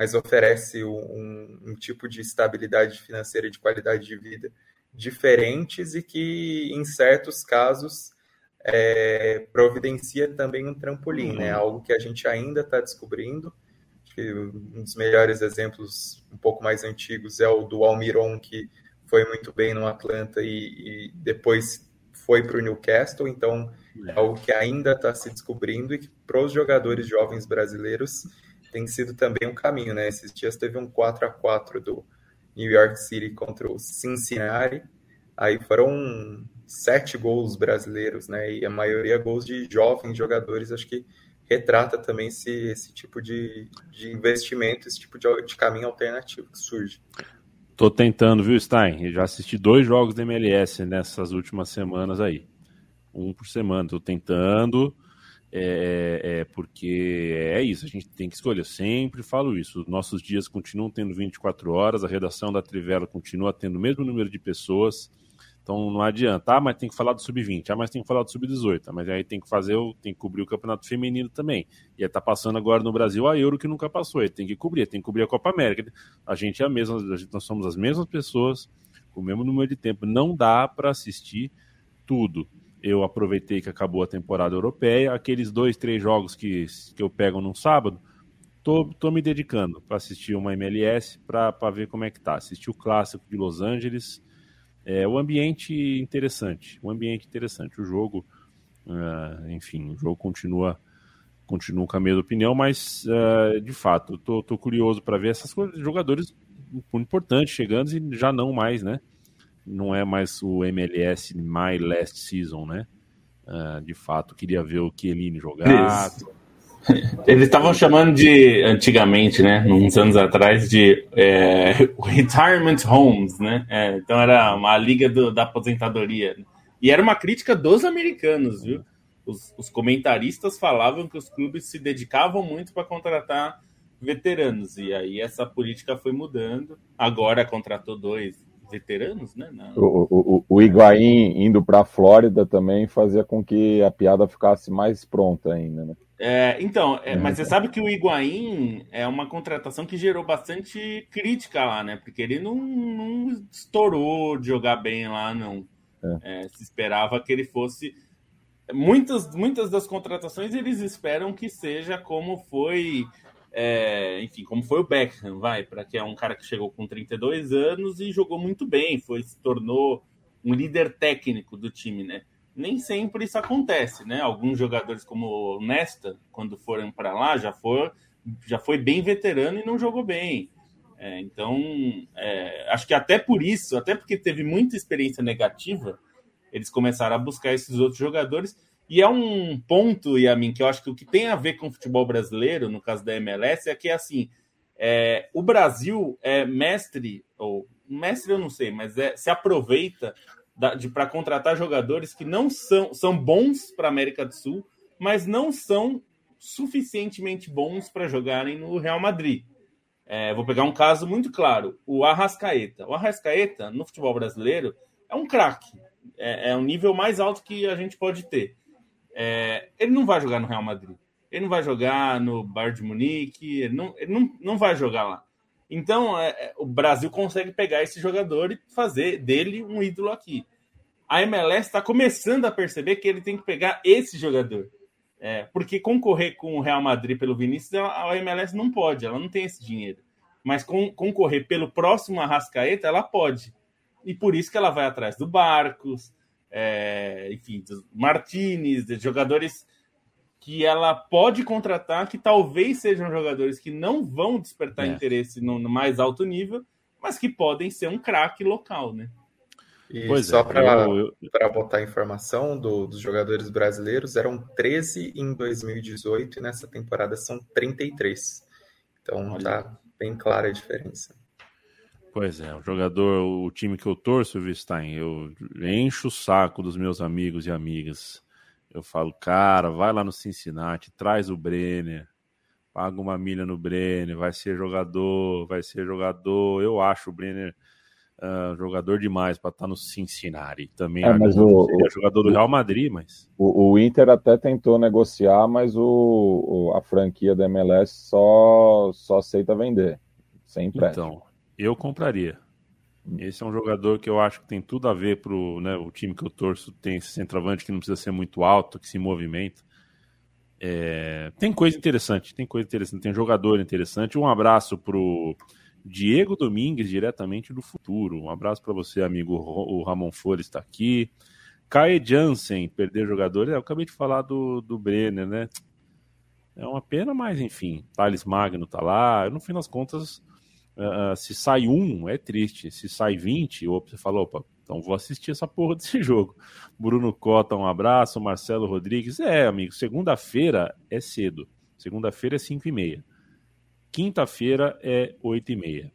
mas oferece um, um tipo de estabilidade financeira e de qualidade de vida diferentes e que, em certos casos, é, providencia também um trampolim, né? Uhum. Algo que a gente ainda está descobrindo. Que um dos melhores exemplos, um pouco mais antigos, é o do Almiron, que foi muito bem no Atlanta e, e depois foi para o Newcastle. Então, é algo que ainda está se descobrindo e que para os jogadores jovens brasileiros tem sido também um caminho, né? Esses dias teve um 4 a 4 do New York City contra o Cincinnati. Aí foram sete gols brasileiros, né? E a maioria gols de jovens jogadores. Acho que retrata também esse, esse tipo de, de investimento, esse tipo de, de caminho alternativo que surge. Tô tentando, viu, Stein? Eu já assisti dois jogos da MLS nessas últimas semanas aí. Um por semana. Tô tentando. É, é, porque é isso, a gente tem que escolher. Eu sempre falo isso. Os nossos dias continuam tendo 24 horas, a redação da Trivela continua tendo o mesmo número de pessoas. Então não adianta, ah, mas tem que falar do sub-20, ah, mas tem que falar do sub-18, ah, mas aí tem que fazer, tem que cobrir o campeonato feminino também. E aí tá passando agora no Brasil a Euro que nunca passou, aí tem que cobrir, tem que cobrir a Copa América. A gente é a mesma, a gente, nós somos as mesmas pessoas, com o mesmo número de tempo. Não dá para assistir tudo eu aproveitei que acabou a temporada europeia, aqueles dois, três jogos que, que eu pego num sábado, tô, tô me dedicando para assistir uma MLS para ver como é que tá. Assistir o clássico de Los Angeles, é, o ambiente interessante, o ambiente interessante, o jogo, uh, enfim, o jogo continua continua com a mesma opinião, mas uh, de fato, tô, tô curioso para ver essas coisas, jogadores importantes chegando e já não mais, né? Não é mais o MLS My Last Season, né? Uh, de fato, queria ver o Chiellini jogar. Isso. Eles estavam chamando de, antigamente, né, uns anos atrás, de é, Retirement Homes, né? É, então era uma liga do, da aposentadoria. E era uma crítica dos americanos, viu? Os, os comentaristas falavam que os clubes se dedicavam muito para contratar veteranos. E aí essa política foi mudando. Agora contratou dois veteranos, né? Na... O, o, o Higuaín indo para a Flórida também fazia com que a piada ficasse mais pronta ainda, né? É, então, é, mas você sabe que o Higuaín é uma contratação que gerou bastante crítica lá, né? Porque ele não, não estourou de jogar bem lá, não. É. É, se esperava que ele fosse. Muitas, muitas das contratações eles esperam que seja como foi é, enfim, como foi o Beckham, vai, para que é um cara que chegou com 32 anos e jogou muito bem, foi se tornou um líder técnico do time, né? Nem sempre isso acontece, né? Alguns jogadores como o Nesta, quando foram para lá, já foi, já foi bem veterano e não jogou bem. É, então, é, acho que até por isso, até porque teve muita experiência negativa, eles começaram a buscar esses outros jogadores e é um ponto, Yamin, que eu acho que o que tem a ver com o futebol brasileiro, no caso da MLS, é que assim, é, o Brasil é mestre, ou mestre eu não sei, mas é, se aproveita para contratar jogadores que não são, são bons para a América do Sul, mas não são suficientemente bons para jogarem no Real Madrid. É, vou pegar um caso muito claro: o Arrascaeta. O Arrascaeta, no futebol brasileiro, é um craque. É, é um nível mais alto que a gente pode ter. É, ele não vai jogar no Real Madrid. Ele não vai jogar no Bayern de Munique. Ele não, ele não, não vai jogar lá. Então, é, é o Brasil consegue pegar esse jogador e fazer dele um ídolo aqui. A MLS está começando a perceber que ele tem que pegar esse jogador. É, porque concorrer com o Real Madrid pelo Vinícius, a MLS não pode, ela não tem esse dinheiro. Mas com, concorrer pelo próximo Arrascaeta, ela pode. E por isso que ela vai atrás do Barcos, é, enfim, dos Martinez, de jogadores que ela pode contratar, que talvez sejam jogadores que não vão despertar é. interesse no, no, mais alto nível, mas que podem ser um craque local, né? E pois só é, para botar informação do, dos jogadores brasileiros, eram 13 em 2018 e nessa temporada são 33. Então Olha. tá bem clara a diferença. Pois é, o jogador, o time que eu torço, Vistain, eu encho o saco dos meus amigos e amigas. Eu falo, cara, vai lá no Cincinnati, traz o Brenner, paga uma milha no Brenner, vai ser jogador, vai ser jogador. Eu acho o Brenner uh, jogador demais para estar tá no Cincinnati. Também é, mas o, o, jogador do Real Madrid, mas. O, o, Inter até tentou negociar, mas o, a franquia da MLS só, só aceita vender. Sem empréstimo. Então, eu compraria. Esse é um jogador que eu acho que tem tudo a ver pro, né, o time que eu torço tem esse centroavante que não precisa ser muito alto, que se movimenta. É, tem coisa interessante, tem coisa interessante, tem jogador interessante. Um abraço pro Diego Domingues, diretamente do futuro. Um abraço para você, amigo. O Ramon Flores está aqui. Kai Jansen, perder jogadores. É, eu acabei de falar do, do Brenner, né? É uma pena, mas enfim. Thales Magno tá lá. No fim das contas, Uh, se sai um, é triste. Se sai 20, opa, você fala, opa, então vou assistir essa porra desse jogo. Bruno Cota, um abraço. Marcelo Rodrigues, é, amigo, segunda-feira é cedo. Segunda-feira é 5 e meia. Quinta-feira é 8 e meia.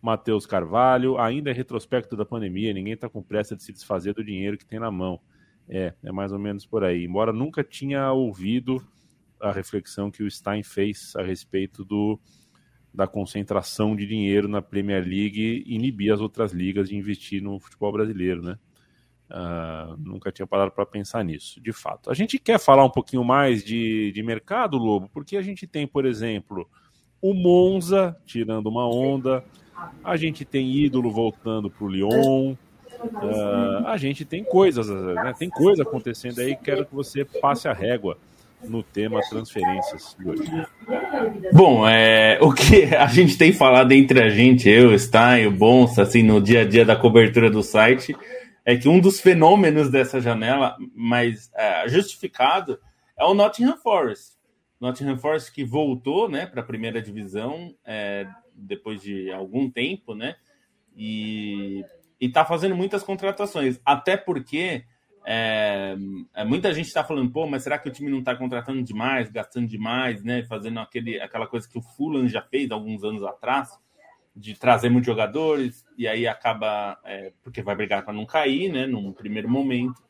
Matheus Carvalho, ainda é retrospecto da pandemia, ninguém está com pressa de se desfazer do dinheiro que tem na mão. É, é mais ou menos por aí. Embora nunca tinha ouvido a reflexão que o Stein fez a respeito do da concentração de dinheiro na Premier League inibir as outras ligas de investir no futebol brasileiro, né? Uh, nunca tinha parado para pensar nisso, de fato. A gente quer falar um pouquinho mais de, de mercado, Lobo, porque a gente tem, por exemplo, o Monza tirando uma onda, a gente tem ídolo voltando para o Lyon, uh, a gente tem coisas, né? tem coisa acontecendo aí. Quero que você passe a régua no tema transferências Bom, é, o que a gente tem falado entre a gente, eu, Stein, o Bonsa, assim, no dia a dia da cobertura do site, é que um dos fenômenos dessa janela, mais é, justificado, é o Nottingham Forest. Nottingham Forest que voltou né, para a primeira divisão é, depois de algum tempo, né? E está fazendo muitas contratações, até porque é, muita gente está falando, pô, mas será que o time não está contratando demais, gastando demais, né? Fazendo aquele, aquela coisa que o Fulham já fez alguns anos atrás, de trazer muitos jogadores, e aí acaba, é, porque vai brigar para não cair, né? Num primeiro momento.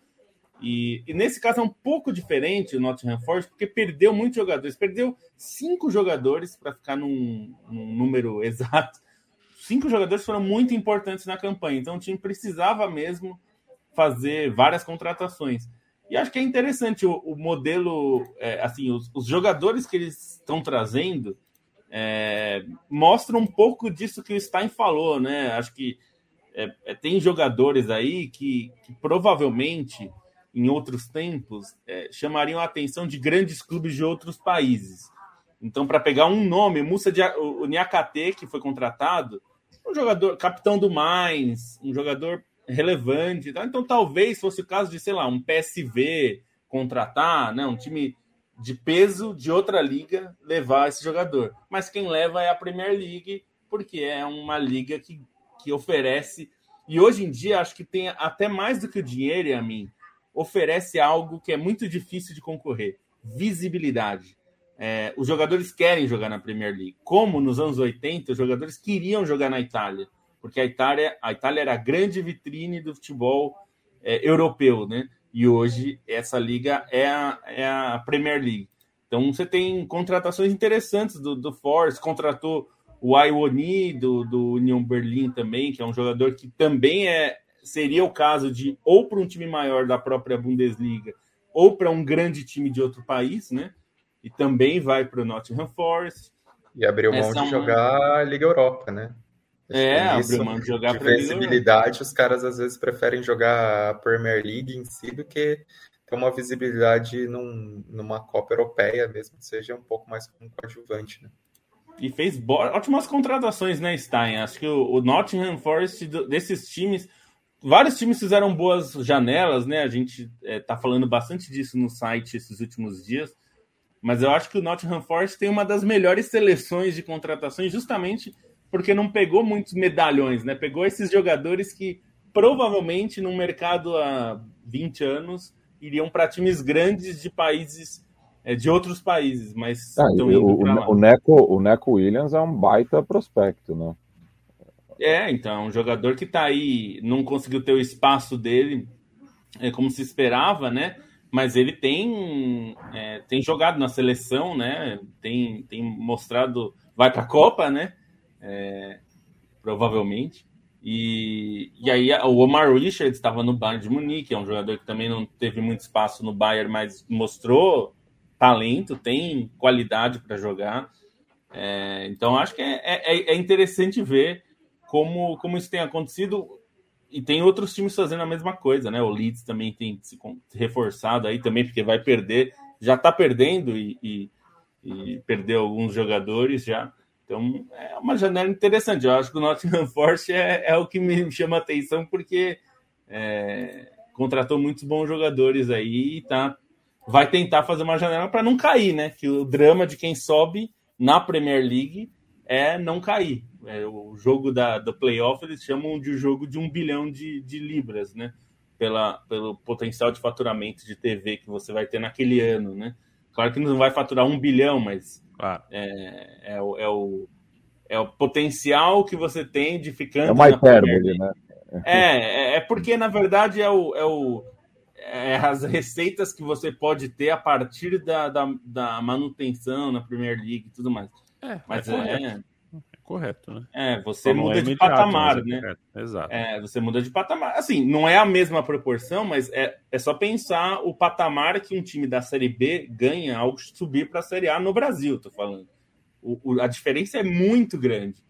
E, e, nesse caso é um pouco diferente o Nottingham Forest, porque perdeu muitos jogadores. Perdeu cinco jogadores, para ficar num, num número exato. Cinco jogadores foram muito importantes na campanha, então o time precisava mesmo fazer várias contratações. E acho que é interessante o, o modelo, é, assim, os, os, jogadores que eles estão trazendo é, mostram um pouco disso que o Stein falou, né? Acho que é, é tem jogadores aí que, que, provavelmente em outros tempos é, chamariam a atenção de grandes clubes de outros países. Então, para pegar um nome, Musa de, o, o Niakate, que foi contratado, um jogador capitão do Mainz, um jogador relevante. Então, talvez fosse o caso de, sei lá, um PSV contratar, né, um time de peso de outra liga levar esse jogador. Mas quem leva é a Premier League, porque é uma liga que, que oferece. E hoje em dia, acho que tem até mais do que o dinheiro, a mim, oferece algo que é muito difícil de concorrer: visibilidade. É, os jogadores querem jogar na Premier League. Como nos anos 80, os jogadores queriam jogar na Itália porque a Itália, a Itália era a grande vitrine do futebol é, europeu, né? E hoje essa liga é a, é a Premier League. Então você tem contratações interessantes do, do Force, contratou o Iwoni do, do Union Berlin também, que é um jogador que também é seria o caso de ou para um time maior da própria Bundesliga ou para um grande time de outro país, né? E também vai para o Nottingham Forest. E abriu mão de jogar a Liga Europa, né? É, abriu mão de jogar de visibilidade, os caras às vezes preferem jogar a Premier League em si do que ter uma visibilidade num, numa Copa Europeia, mesmo que seja um pouco mais como coadjuvante, né? E fez ótimas contratações, né, Stein? Acho que o, o Nottingham Forest, desses times, vários times fizeram boas janelas, né? A gente é, tá falando bastante disso no site esses últimos dias. Mas eu acho que o Nottingham Forest tem uma das melhores seleções de contratações, justamente porque não pegou muitos medalhões, né? Pegou esses jogadores que provavelmente no mercado há 20 anos iriam para times grandes de países é, de outros países, mas ah, o, o, Neco, o Neco Williams é um baita prospecto, né? É, então, um jogador que está aí, não conseguiu ter o espaço dele é, como se esperava, né? Mas ele tem, é, tem jogado na seleção, né? Tem, tem mostrado, vai para a Copa, né? É, provavelmente. E, e aí o Omar Richards estava no Bayern de Munique, é um jogador que também não teve muito espaço no Bayern, mas mostrou talento, tem qualidade para jogar. É, então acho que é, é, é, interessante ver como, como isso tem acontecido. E tem outros times fazendo a mesma coisa, né? O Leeds também tem se reforçado aí também, porque vai perder, já está perdendo e, e, e perdeu alguns jogadores já. Então, é uma janela interessante. Eu acho que o Nottingham Forest é, é o que me chama atenção, porque é, contratou muitos bons jogadores aí e tá, vai tentar fazer uma janela para não cair, né? Que o drama de quem sobe na Premier League é não cair. É, o jogo da, do playoff eles chamam de jogo de um bilhão de, de libras, né? Pela, pelo potencial de faturamento de TV que você vai ter naquele ano, né? Claro que não vai faturar um bilhão, mas ah. É, é, o, é, o, é o potencial que você tem de ficando. É uma hipérbole, né? É, é, é porque, na verdade, é, o, é, o, é as receitas que você pode ter a partir da, da, da manutenção na Premier League e tudo mais. É, Mas é, correto. é, né? É, você muda é de patamar, né? Exato. É, você muda de patamar. Assim, não é a mesma proporção, mas é, é só pensar o patamar que um time da Série B ganha ao subir para a Série A no Brasil, tô falando. O, o, a diferença é muito grande.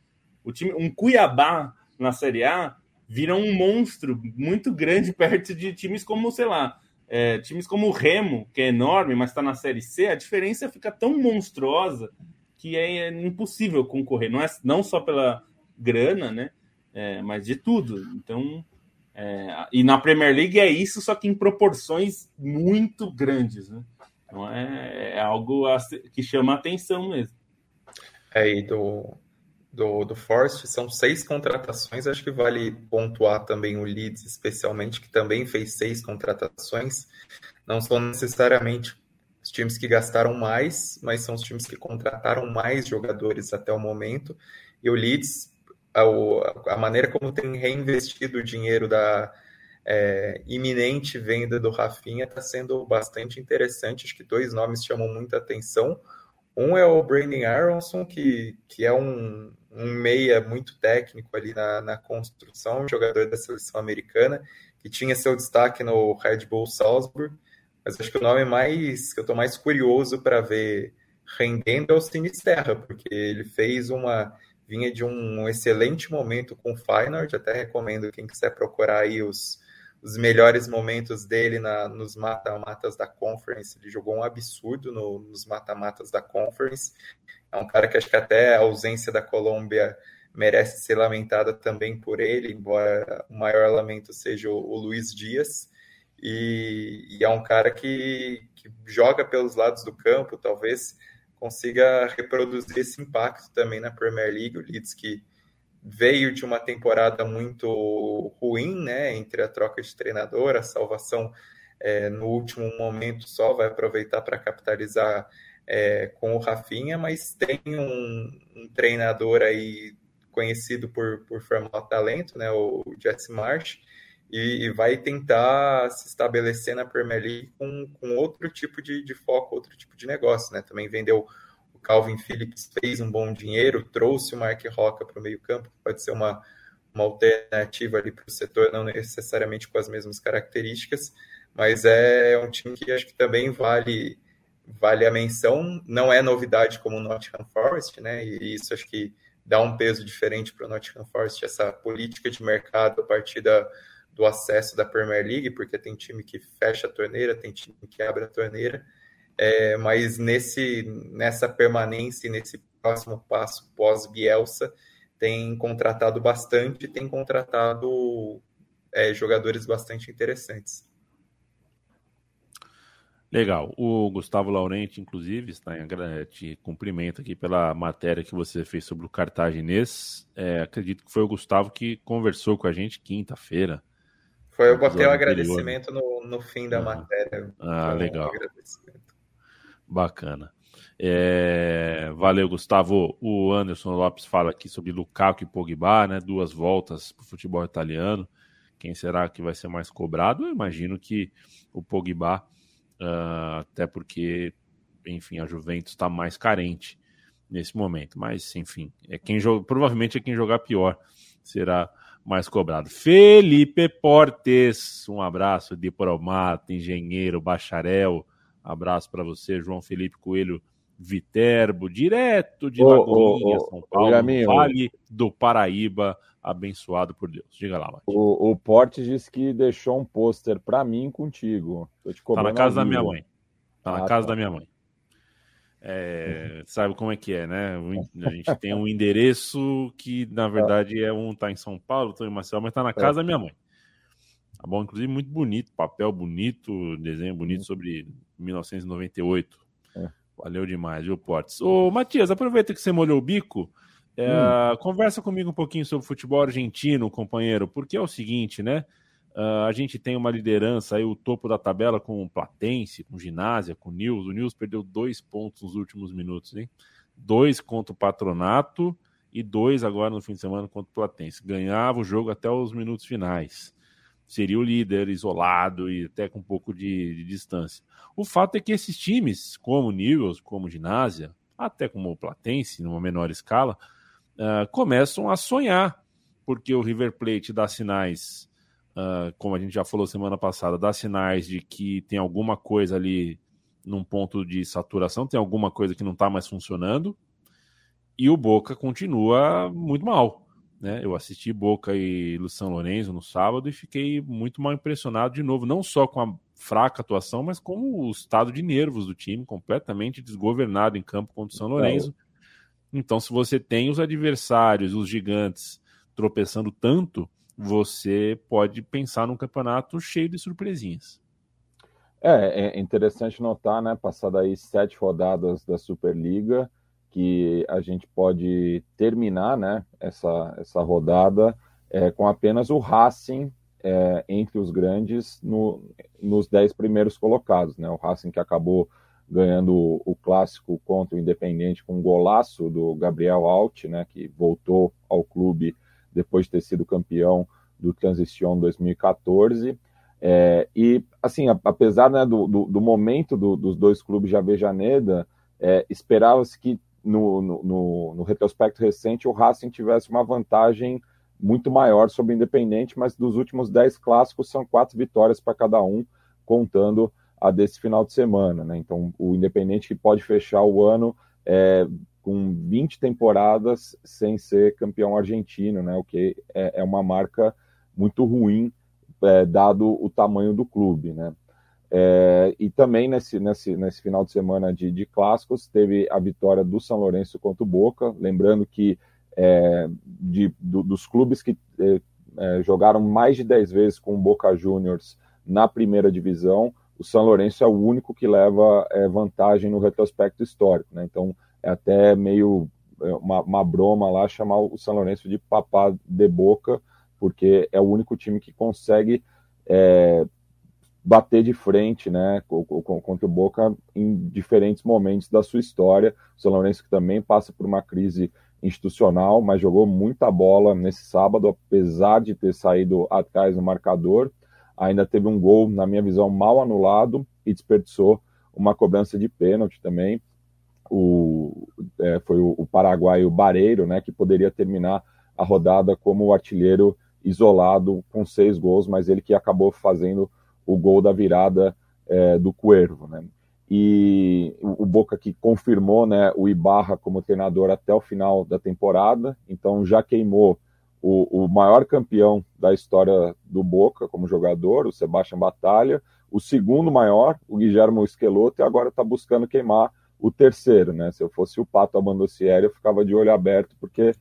O time, um Cuiabá na Série A vira um monstro muito grande perto de times como, sei lá, é, times como o Remo, que é enorme, mas está na Série C, a diferença fica tão monstruosa que é impossível concorrer, não, é, não só pela grana, né? É, mas de tudo. Então, é, e na Premier League é isso, só que em proporções muito grandes, né? Então é, é algo que chama atenção mesmo. É, e do, do, do Forest são seis contratações, acho que vale pontuar também o Leeds, especialmente, que também fez seis contratações. Não são necessariamente os times que gastaram mais, mas são os times que contrataram mais jogadores até o momento. E o Leeds, a, a maneira como tem reinvestido o dinheiro da é, iminente venda do Rafinha está sendo bastante interessante. Acho que dois nomes chamam muita atenção. Um é o Brandon Aronson, que, que é um, um meia muito técnico ali na, na construção, jogador da seleção americana, que tinha seu destaque no Red Bull Salzburg mas acho que o nome mais que eu estou mais curioso para ver rendendo é o Sinisterra, porque ele fez uma vinha de um excelente momento com o Feyenoord, até recomendo quem quiser procurar aí os, os melhores momentos dele na, nos mata-matas da Conference. Ele jogou um absurdo no, nos mata-matas da Conference. É um cara que acho que até a ausência da Colômbia merece ser lamentada também por ele, embora o maior lamento seja o, o Luiz Dias. E, e, é um cara que, que joga pelos lados do campo, talvez consiga reproduzir esse impacto também na Premier League. O Leeds que veio de uma temporada muito ruim, né, entre a troca de treinador, a salvação é, no último momento só vai aproveitar para capitalizar é, com o Rafinha, mas tem um, um, treinador aí conhecido por, por formar talento, né, o Jesse Marsh, e, e, vai tentar se estabelecer na Premier League com, com outro tipo de, de, foco, outro tipo de negócio, né? Também vendeu o Calvin Phillips, fez um bom dinheiro, trouxe o Mark Roca para o meio campo, que pode ser uma, uma alternativa ali para o setor, não necessariamente com as mesmas características, mas é um time que acho que também vale vale a menção, não é novidade como o Nottingham Forest, né? E isso acho que dá um peso diferente para o Nottingham Forest, essa política de mercado a partir da do acesso da Premier League, porque tem time que fecha a torneira, tem time que abre a torneira, é, mas nesse, nessa permanência, nesse próximo passo pós-Bielsa, tem contratado bastante, tem contratado é, jogadores bastante interessantes. Legal. O Gustavo Laurenti, inclusive, está em, te cumprimento aqui pela matéria que você fez sobre o cartaginês. É, acredito que foi o Gustavo que conversou com a gente quinta-feira. Foi, eu botei o agradecimento no, no fim da ah, matéria. Ah, legal. Bacana. É, valeu, Gustavo. O Anderson Lopes fala aqui sobre Lukaku e Pogba, né? Duas voltas para o futebol italiano. Quem será que vai ser mais cobrado? Eu imagino que o Pogba uh, até porque, enfim, a Juventus está mais carente nesse momento. Mas, enfim, é quem joga, provavelmente é quem jogar pior será mais cobrado. Felipe Portes, um abraço de Promato, engenheiro, bacharel. Abraço para você, João Felipe Coelho Viterbo, direto de Lagoinha, São Paulo, Vale do Paraíba, abençoado por Deus. Diga lá, Mati. O, o Porte disse que deixou um pôster para mim contigo. tá na casa da minha mãe. Tá na ah, casa tá. da minha mãe. É, sabe como é que é, né? A gente tem um endereço que, na verdade, é um tá em São Paulo, outro em Marcelo, mas tá na é. casa é. da minha mãe. Tá bom? Inclusive, muito bonito, papel bonito, desenho bonito sobre 1998. É. Valeu demais, viu, Portes? Ô, Matias, aproveita que você molhou o bico. É, hum. Conversa comigo um pouquinho sobre futebol argentino, companheiro, porque é o seguinte, né? Uh, a gente tem uma liderança aí, o topo da tabela com o Platense, com o Ginásia, com o Nils. O Nils perdeu dois pontos nos últimos minutos, hein? Dois contra o Patronato e dois agora no fim de semana contra o Platense. Ganhava o jogo até os minutos finais. Seria o líder isolado e até com um pouco de, de distância. O fato é que esses times, como o Nils, como o Ginásia, até como o Platense, numa menor escala, uh, começam a sonhar, porque o River Plate dá sinais, uh, como a gente já falou semana passada, dá sinais de que tem alguma coisa ali num ponto de saturação, tem alguma coisa que não está mais funcionando, e o Boca continua muito mal. Né? Eu assisti Boca e São Lourenço no sábado e fiquei muito mal impressionado de novo, não só com a fraca atuação, mas com o estado de nervos do time, completamente desgovernado em campo contra o São Lourenço. Então, se você tem os adversários, os gigantes, tropeçando tanto, você pode pensar num campeonato cheio de surpresinhas. É, é interessante notar, né, passado aí sete rodadas da Superliga, que a gente pode terminar, né, essa, essa rodada é, com apenas o Racing é, entre os grandes no, nos dez primeiros colocados, né, o Racing que acabou ganhando o clássico contra o Independente com um golaço do Gabriel Alt, né, que voltou ao clube depois de ter sido campeão do Transition 2014. É, e, assim, apesar né, do, do, do, momento do, dos dois clubes de Avejaneda, é, esperava-se que no, no, no, retrospecto recente o Racing tivesse uma vantagem muito maior sobre o Independente, mas dos últimos 10 clássicos são quatro vitórias para cada um, contando a desse final de semana. Né? Então, o Independente pode fechar o ano é, com 20 temporadas sem ser campeão argentino, né? o que é, é uma marca muito ruim, é, dado o tamanho do clube. Né? É, e também nesse, nesse, nesse final de semana de, de clássicos, teve a vitória do São Lourenço contra o Boca. Lembrando que é, de, do, dos clubes que é, é, jogaram mais de 10 vezes com o Boca Juniors na primeira divisão, o São Lourenço é o único que leva é, vantagem no retrospecto histórico, né? Então é até meio é, uma, uma, broma lá chamar o São Lourenço de papá de boca, porque é o único time que consegue é, bater de frente, né, contra o Boca em diferentes momentos da sua história. O São Lourenço que também passa por uma crise institucional, mas jogou muita bola nesse sábado, apesar de ter saído atrás no marcador ainda teve um gol, na minha visão, mal anulado e desperdiçou uma cobrança de pênalti também. O, é, foi o, o paraguaio Bareiro, né, que poderia terminar a rodada como artilheiro isolado com seis gols, mas ele que acabou fazendo o gol da virada é, do Cuervo, né? E o, o Boca que confirmou, né, o Ibarra como treinador até o final da temporada, então já queimou o, o maior campeão da história do Boca como jogador, o Sebastião Batalha, o segundo maior, o Guilherme Esqueloto, e agora está buscando queimar o terceiro, né? Se eu fosse o Pato Abandossieri, eu ficava de olho aberto, porque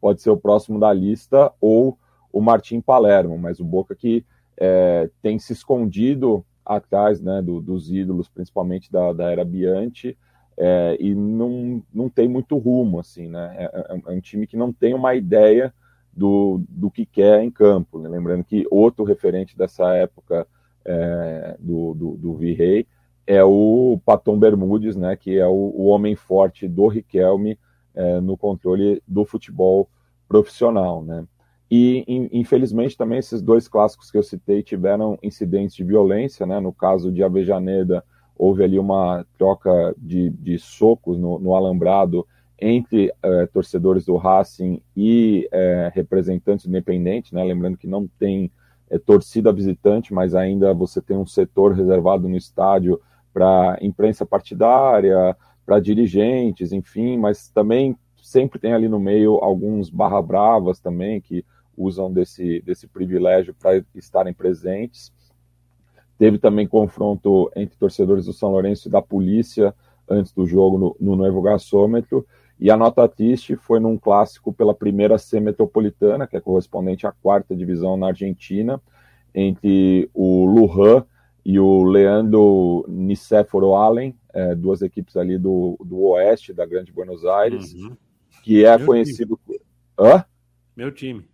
pode ser o próximo da lista ou o Martim Palermo, mas o Boca que é, tem se escondido atrás né, do, dos ídolos, principalmente da, da era Bianchi, é, e não, não tem muito rumo, assim, né? É, é, é, um time que não tem uma ideia do, do que quer em campo. Né? Lembrando que outro referente dessa época é, do, do, do Virrey é o Paton Bermudes, né? Que é o, o homem forte do Riquelme é, no controle do futebol profissional, né? E, infelizmente, também esses dois clássicos que eu citei tiveram incidentes de violência, né? No caso de Avejaneda, houve ali uma troca de, de socos no, no alambrado entre é, torcedores do Racing e é, representantes independentes, né? Lembrando que não tem é, torcida visitante, mas ainda você tem um setor reservado no estádio para imprensa partidária, para dirigentes, enfim, mas também sempre tem ali no meio alguns barra bravas também que usam desse, desse privilégio para estarem presentes. Teve também confronto entre torcedores do São Lourenço e da polícia antes do jogo no, no Novo Gasômetro. E a nota triste foi num clássico pela primeira C metropolitana, que é correspondente à quarta divisão na Argentina, entre o Lujan e o Leandro Nicéforo Allen, é, duas equipes ali do, do oeste da Grande Buenos Aires, uhum. que é Meu conhecido. Time. Hã? Meu time.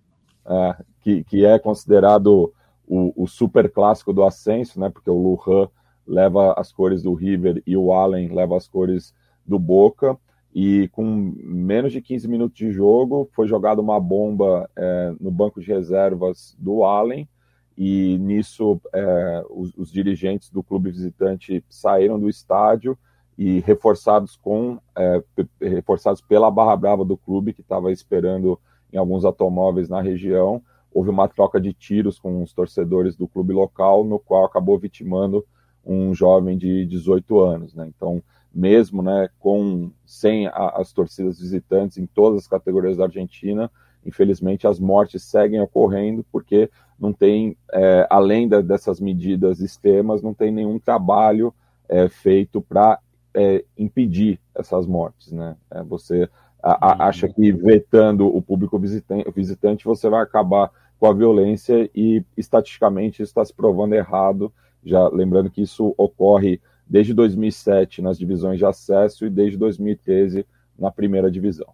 É, que, que é considerado o, o super clássico do ascenso, né? Porque o Lujan leva as cores do River e o Allen leva as cores do Boca. E com menos de 15 minutos de jogo, foi jogada uma bomba é, no banco de reservas do Allen. E nisso, é, os, os, dirigentes do clube visitante saíram do estádio e reforçados com é, reforçados pela barra brava do clube que estava esperando em alguns automóveis na região houve uma troca de tiros com os torcedores do clube local, no qual acabou vitimando um jovem de 18 anos. Né? Então, mesmo né, com sem a, as torcidas visitantes em todas as categorias da Argentina, infelizmente as mortes seguem ocorrendo porque não tem, é, além da, dessas medidas extremas, não tem nenhum trabalho é, feito para é, impedir essas mortes. Né? É, você a, a, uhum. acha que vetando o público visitante, visitante você vai acabar com a violência e estatisticamente isso está se provando errado. Já lembrando que isso ocorre desde 2007 nas divisões de acesso e desde 2013 na primeira divisão.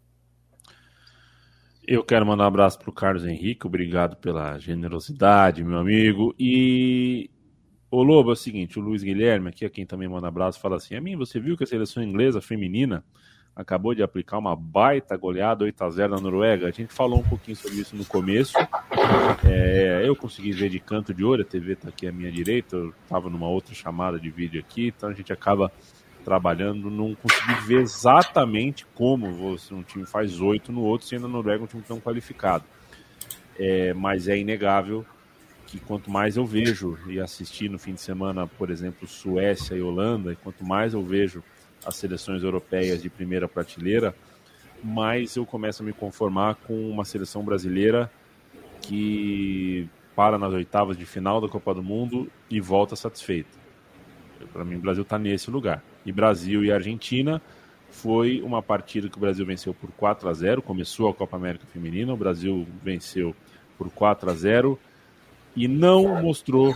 Eu quero mandar um abraço para o Carlos Henrique, obrigado pela generosidade, meu amigo. E o Lobo é o seguinte: o Luiz Guilherme, aqui a quem também manda abraço, fala assim: A mim, você viu que a seleção inglesa feminina acabou de aplicar uma baita goleada 8 a 0 na Noruega. A gente falou um pouquinho sobre isso no começo. É, eu consegui ver de canto de olho, a TV está aqui à minha direita, eu estava numa outra chamada de vídeo aqui, então a gente acaba trabalhando, não consegui ver exatamente como você, um time faz oito no outro, sendo a Noruega um time tão qualificado. É, mas é inegável que quanto mais eu vejo e assisti no fim de semana, por exemplo, Suécia e Holanda, e quanto mais eu vejo as seleções europeias de primeira prateleira, mas eu começo a me conformar com uma seleção brasileira que para nas oitavas de final da Copa do Mundo e volta satisfeita. Para mim, o Brasil está nesse lugar. E Brasil e Argentina foi uma partida que o Brasil venceu por 4 a 0. Começou a Copa América Feminina, o Brasil venceu por 4 a 0 e não mostrou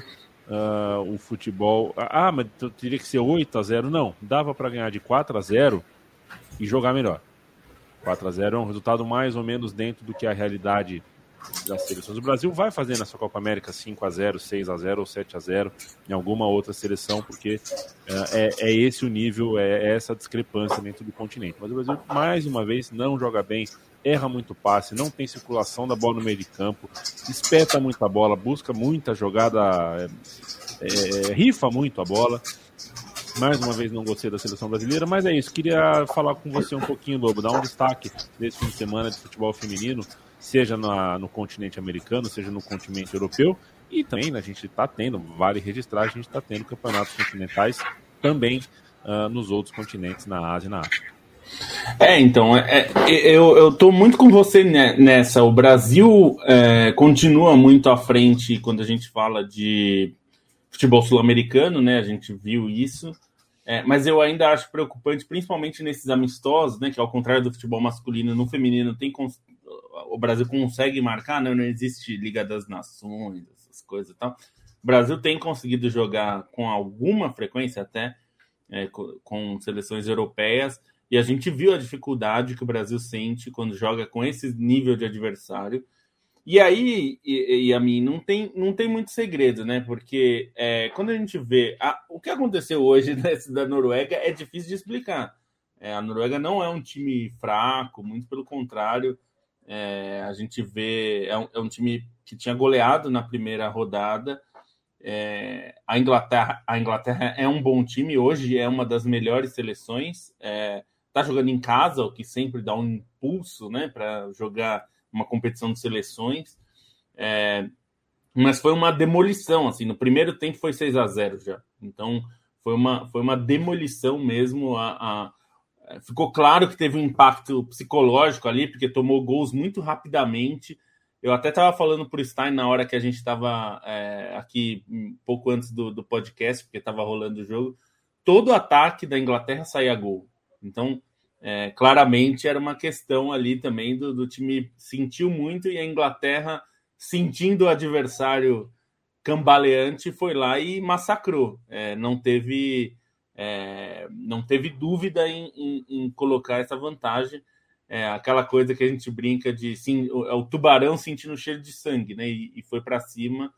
uh, o futebol. Ah, mas teria que ser 8 a 0 Não, dava para ganhar de 4 a 0 e jogar melhor. 4 a 0 é um resultado mais ou menos dentro do que a realidade das seleções. O Brasil vai fazer nessa Copa América 5 a 0 6 a 0 ou 7 a 0 em alguma outra seleção, porque é, é, é esse o nível, é, é essa discrepância dentro do continente. Mas o Brasil, mais uma vez, não joga bem, erra muito passe, não tem circulação da bola no meio de campo, espeta muita bola, busca muita jogada, é, rifa muito a bola. Mais uma vez não gostei da seleção brasileira, mas é isso. Queria falar com você um pouquinho, Lobo, dar um destaque desse fim de semana de futebol feminino, seja na, no continente americano, seja no continente europeu. E também né, a gente está tendo, vale registrar, a gente está tendo campeonatos continentais também uh, nos outros continentes, na Ásia e na África. É, então, é, é, eu, tô muito com você nessa. O Brasil é, continua muito à frente quando a gente fala de futebol sul-americano, né? A gente viu isso. É, mas eu ainda acho preocupante, principalmente nesses amistosos, né? Que ao contrário do futebol masculino, no feminino tem o Brasil consegue marcar, né? Não existe Liga das Nações, essas coisas e tal. O Brasil tem conseguido jogar com alguma frequência até é, com seleções europeias, e a gente viu a dificuldade que o Brasil sente quando joga com esse nível de adversário. E aí, e, e a mim, não tem, não tem muito segredo, né? Porque é, quando a gente vê a, o que aconteceu hoje nesse da Noruega é difícil de explicar. É, a Noruega não é um time fraco, muito pelo contrário. É, a gente vê, é um, é um, time que tinha goleado na primeira rodada. É, a, Inglaterra, a Inglaterra é um bom time, hoje é uma das melhores seleções. Está é, jogando em casa, o que sempre dá um impulso né, para jogar uma competição de seleções. É, mas foi uma demolição, assim, no primeiro tempo foi 6 a 0 já. Então foi uma, foi uma demolição mesmo. A, a, ficou claro que teve um impacto psicológico ali, porque tomou gols muito rapidamente. Eu até estava falando para o Stein na hora que a gente estava é, aqui, um pouco antes do, do podcast, porque estava rolando o jogo. Todo ataque da Inglaterra saía gol. Então, é, claramente era uma questão ali também do, do, time sentiu muito e a Inglaterra, sentindo o adversário cambaleante, foi lá e massacrou. É, não teve é, não teve dúvida em, em, em, colocar essa vantagem. É aquela coisa que a gente brinca de sim, o, é o tubarão sentindo cheiro de sangue, né? E, e foi para cima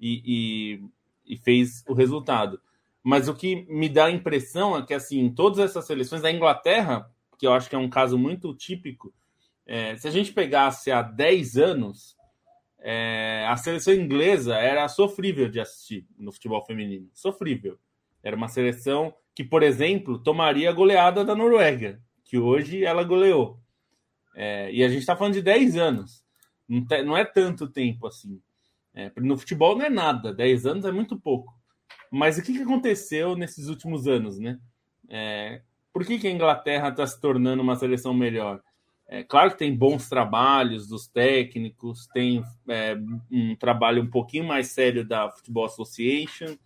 e, e, e fez o resultado. Mas o que me dá a impressão é que, assim, todas essas seleções, a Inglaterra que eu acho que é um caso muito típico. É, se a gente pegasse há 10 anos, é, a seleção inglesa era sofrível de assistir no futebol feminino. Sofrível. Era uma seleção que, por exemplo, tomaria a goleada da Noruega, que hoje ela goleou. É, e a gente está falando de 10 anos. Não, não, é tanto tempo assim. É, no futebol não é nada, 10 anos é muito pouco. Mas o que, que aconteceu nesses últimos anos, né? É, por que, que a Inglaterra está se tornando uma seleção melhor? É claro que tem bons trabalhos dos técnicos, tem é, um trabalho um pouquinho mais sério da Football Association,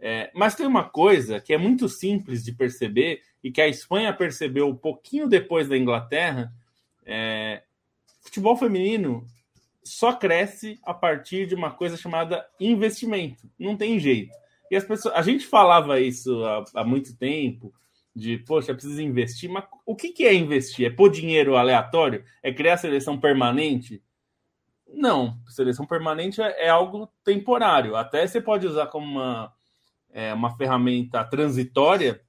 é, mas tem uma coisa que é muito simples de perceber e que a Espanha percebeu um pouquinho depois da Inglaterra: é, futebol feminino só cresce a partir de uma coisa chamada investimento. Não tem jeito. E as pessoas, a gente falava isso há, há muito tempo de, poxa, precisa investir, mas o que, que é investir? É pôr dinheiro aleatório? É criar seleção permanente? Não, seleção permanente é, é algo temporário. Até você pode usar como uma, é, uma ferramenta transitória,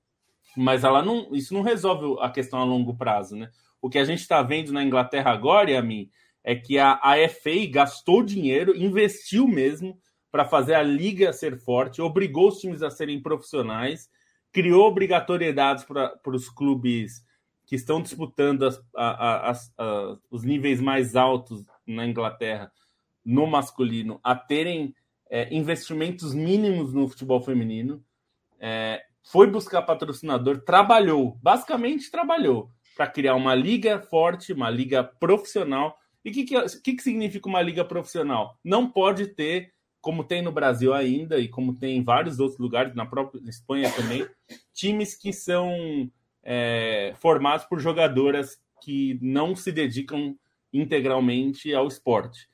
mas ela não, isso não resolve a questão a longo prazo, né? O que a gente está vendo na Inglaterra agora, a mim, é que a, a FA gastou dinheiro, investiu mesmo para fazer a liga ser forte, obrigou os times a serem profissionais criou obrigatoriedades para os clubes que estão disputando as, a, a, os níveis mais altos na Inglaterra no masculino a terem é, investimentos mínimos no futebol feminino. É, foi buscar patrocinador, trabalhou, basicamente trabalhou para criar uma liga forte, uma liga profissional. E o que, que, que, significa uma liga profissional? Não pode ter como tem no Brasil ainda e como tem em vários outros lugares, na própria Espanha também, times que são é, formados por jogadoras que não se dedicam integralmente ao esporte.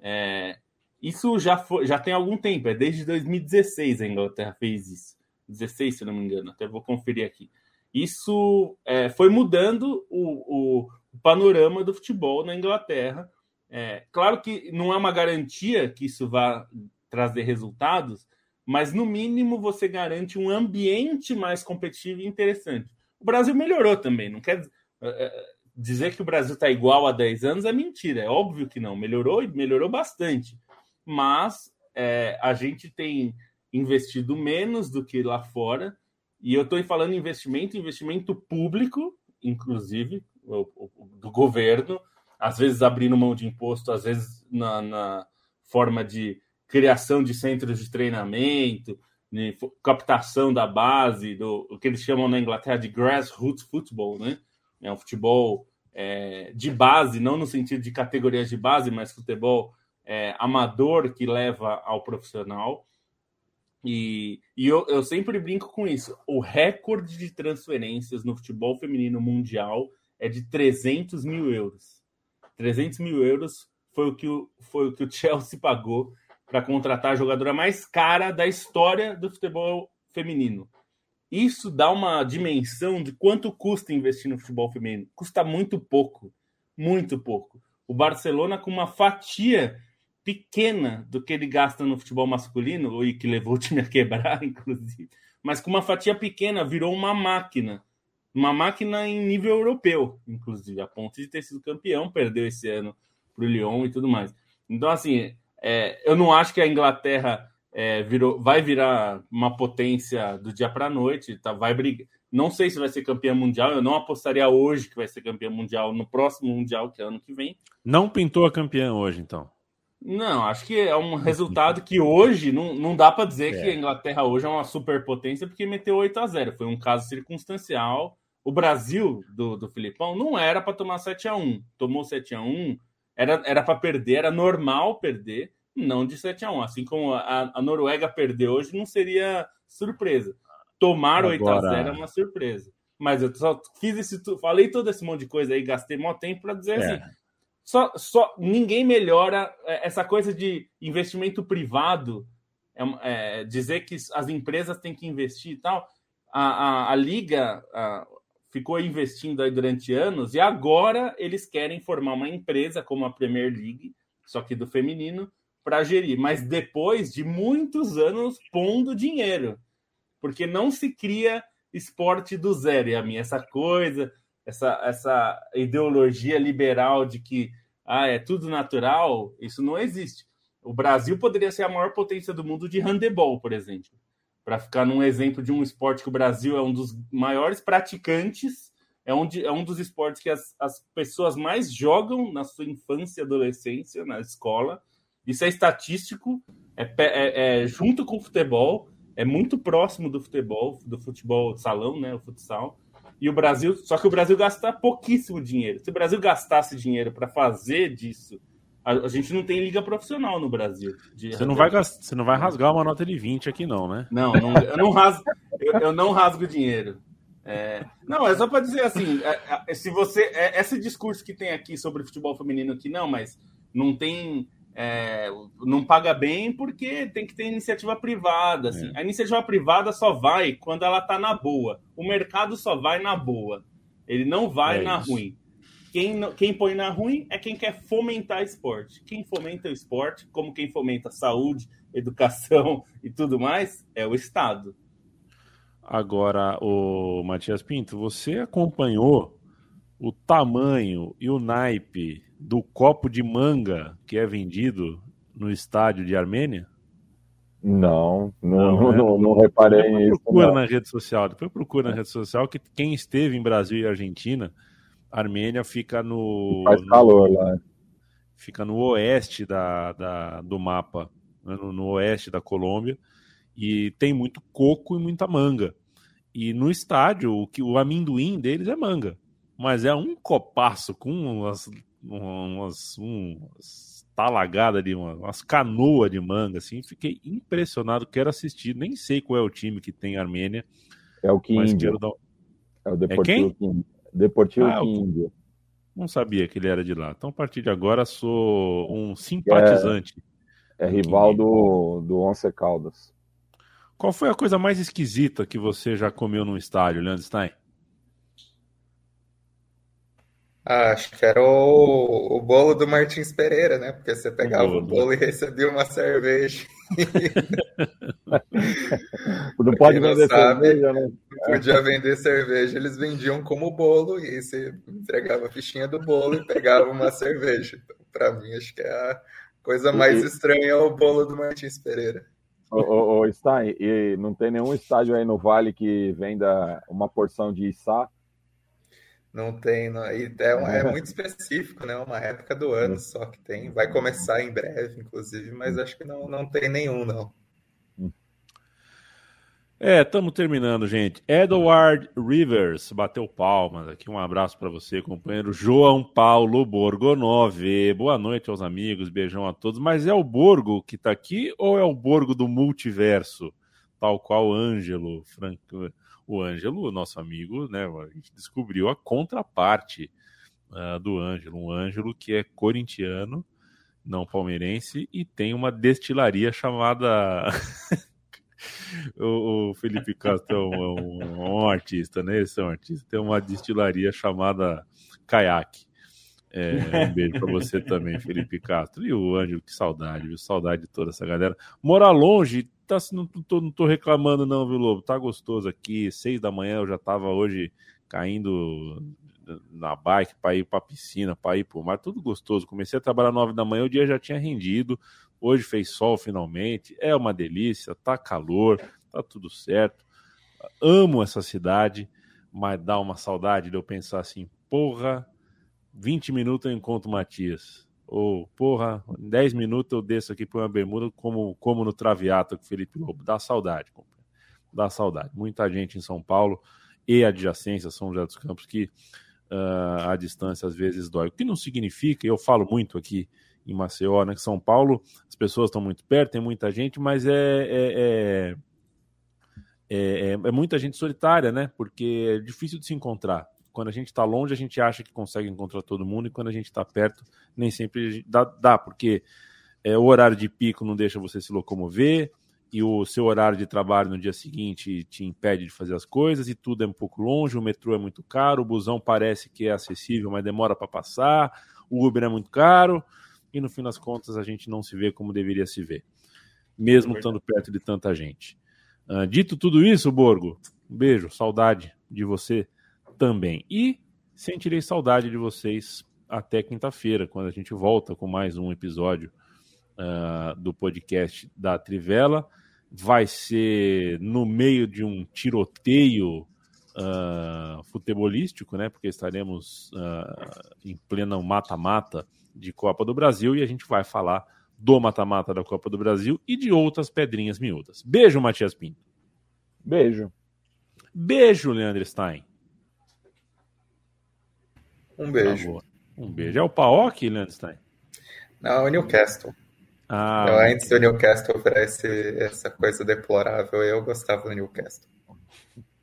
É, isso já, foi, já tem algum tempo, é desde 2016 a Inglaterra fez isso. 16, se não me engano, até vou conferir aqui. Isso é, foi mudando o, o, panorama do futebol na Inglaterra é, claro que não é uma garantia que isso vá trazer resultados, mas no mínimo você garante um ambiente mais competitivo e interessante. O Brasil melhorou também, não quer é, é, dizer que o Brasil está igual há 10 anos é mentira, é óbvio que não, melhorou e melhorou bastante, mas é, a gente tem investido menos do que lá fora, e eu estou falando investimento, investimento público, inclusive, do governo, às vezes abrindo mão de imposto, às vezes na, na forma de criação de centros de treinamento, de captação da base, do o que eles chamam na Inglaterra de grassroots football, né? É um futebol é, de base, não no sentido de categorias de base, mas futebol é, amador que leva ao profissional. E, e eu, eu sempre brinco com isso. O recorde de transferências no futebol feminino mundial é de 300 mil euros. 300 mil euros foi o que o, foi o, que o Chelsea pagou para contratar a jogadora mais cara da história do futebol feminino. Isso dá uma dimensão de quanto custa investir no futebol feminino. Custa muito pouco, muito pouco. O Barcelona, com uma fatia pequena do que ele gasta no futebol masculino, e que levou o time a quebrar, inclusive, mas com uma fatia pequena, virou uma máquina. Uma máquina em nível europeu, inclusive, a ponto de ter sido campeão, perdeu esse ano para o Lyon e tudo mais. Então, assim, é, eu não acho que a Inglaterra é, virou, vai virar uma potência do dia para a noite, tá? Vai brigar. Não sei se vai ser campeã mundial, eu não apostaria hoje que vai ser campeã mundial no próximo mundial, que é ano que vem. Não pintou a campeã hoje, então. Não, acho que é um resultado que hoje não, não dá para dizer é. que a Inglaterra hoje é uma superpotência porque meteu 8 a 0 Foi um caso circunstancial. O Brasil do, do Filipão não era para tomar 7 a 1 Tomou 7 a 1 era, para perder, era normal perder, não de 7 a 1 Assim como a, a Noruega perdeu hoje, não seria surpresa. Tomar Agora... 8 a 0 é uma surpresa. Mas eu só fiz esse. Falei todo esse monte de coisa aí, gastei mó tempo para dizer é. assim só, só ninguém melhora é, essa coisa de investimento privado, é, é, dizer que as empresas têm que investir e tal. A, a, a liga a, ficou investindo aí durante anos e agora eles querem formar uma empresa como a Premier League, só que do feminino, para gerir, mas depois de muitos anos pondo dinheiro, porque não se cria esporte do zero. E a minha essa coisa essa, essa ideologia liberal de que ah, é tudo natural, isso não existe. O Brasil poderia ser a maior potência do mundo de handebol, por exemplo. Para ficar num exemplo de um esporte que o Brasil é um dos maiores praticantes, é um, é um dos esportes que as, as pessoas mais jogam na sua infância e adolescência, na escola. Isso é estatístico, é, é, é junto com o futebol, é muito próximo do futebol, do futebol salão, né, o futsal. E o Brasil, só que o Brasil gasta pouquíssimo dinheiro. Se o Brasil gastasse dinheiro para fazer disso, a, a, gente não tem liga profissional no Brasil. Você não, vai gastar, você não vai rasgar uma nota de 20 aqui, não, né? Não, não eu, não rasgo, eu, eu não rasgo dinheiro. É, não, é só para dizer assim: é, é, se você. É, esse discurso que tem aqui sobre futebol feminino aqui, não, mas não tem é, não paga bem porque tem que ter iniciativa privada. Assim. É. A iniciativa privada só vai quando ela está na boa. O mercado só vai na boa. Ele não vai é na isso. ruim. Quem, quem põe na ruim é quem quer fomentar esporte. Quem fomenta o esporte, como quem fomenta saúde, educação e tudo mais, é o Estado. Agora, o Matias Pinto, você acompanhou o tamanho e o naipe do copo de manga que é vendido no estádio de Armênia? Não, não, não, né? não, não reparei depois nisso. Procura não. na rede social, depois procura na rede social que quem esteve em Brasil e Argentina, Armênia fica no. Faz calor lá. Fica no oeste da, da do mapa, né? no, no oeste da Colômbia, e tem muito coco e muita manga. E no estádio, o, que, o amendoim deles é manga mas é um copaço com umas, umas, umas talagadas de uma, umas canoas de manga, assim. Fiquei impressionado, quero assistir. Nem sei qual é o time que tem Armênia. É o Quero Dar... É o Deportivo é Deportivo ah, é Não sabia que ele era de lá. Então, a partir de agora, sou um simpatizante. É, é rival do, do Once Caldas. Qual foi a coisa mais esquisita que você já comeu num estádio, Leandro Stein? Ah, acho que era o, o bolo do Martins Pereira, né? Porque você pegava o bolo, o bolo e recebia uma cerveja. não pode vender sabe, cerveja, né? Não podia vender cerveja, eles vendiam como bolo e você entregava a fichinha do bolo e pegava uma cerveja. Então, para mim, acho que é a coisa mais estranha é o bolo do Martins Pereira. Ô, ô, ô Stein, e não tem nenhum estádio aí no Vale que venda uma porção de içá não tem, não, é, é, muito específico, né? Uma época do ano só que tem. Vai começar em breve, inclusive, mas acho que não, não tem nenhum, não. É, estamos terminando, gente. Edward Rivers bateu palmas aqui. Um abraço para você, companheiro João Paulo Borgonove. Boa noite aos amigos, beijão a todos. Mas é o Borgo que está aqui ou é o Borgo do multiverso? Tal qual Ângelo Franco o Ângelo, nosso amigo, né, a gente descobriu a contraparte uh, do Ângelo, um Ângelo que é corintiano, não palmeirense, e tem uma destilaria chamada. o, o, Felipe Castro é um, um, um, artista, né? Esse é um artista. Tem uma destilaria chamada Caiaque. É, um beijo para você também, Felipe Castro. E o Ângelo, que saudade, viu? Saudade de toda essa galera. Morar longe, tá, não, tô, não tô reclamando, não, viu, Lobo? Tá gostoso aqui. Seis da manhã eu já tava hoje caindo na bike para ir para piscina, para ir para o mar, tudo gostoso. Comecei a trabalhar nove da manhã, o dia já tinha rendido. Hoje fez sol finalmente, é uma delícia, tá calor, tá tudo certo. Amo essa cidade, mas dá uma saudade de eu pensar assim, porra, 20 minutos eu encontro o Matias. Ou, porra, em 10 minutos eu desço aqui para uma bermuda como, como no Traviata com Felipe Lobo. Dá saudade, dá saudade. Muita gente em São Paulo e adjacência, São José dos Campos, que uh, a distância às vezes dói. O que não significa, eu falo muito aqui em Maceió, né, que São Paulo, as pessoas estão muito perto, tem muita gente, mas é, é, é, é, muita gente solitária, né? Porque é difícil de se encontrar. Quando a gente está longe, a gente acha que consegue encontrar todo mundo, e quando a gente está perto, nem sempre dá, dá porque é, o horário de pico não deixa você se locomover, e o seu horário de trabalho no dia seguinte te impede de fazer as coisas, e tudo é um pouco longe, o metrô é muito caro, o busão parece que é acessível, mas demora para passar, o Uber é muito caro, e no fim das contas a gente não se vê como deveria se ver, mesmo é estando perto de tanta gente. Uh, dito tudo isso, Borgo, um beijo, saudade de você também. E sentirei saudade de vocês até quinta-feira, quando a gente volta com mais um episódio uh, do podcast da Trivela. Vai ser no meio de um tiroteio uh, futebolístico, né? Porque estaremos uh, em plena mata-mata de Copa do Brasil e a gente vai falar do mata-mata da Copa do Brasil e de outras pedrinhas miúdas. Beijo, Matias Pinto. Beijo. Beijo, Leandro Stein. Um beijo. Tá um beijo. É o Paok, Landstein? Não, é o Newcastle. Ah, então, antes do Newcastle oferece essa coisa deplorável, eu gostava do Newcastle.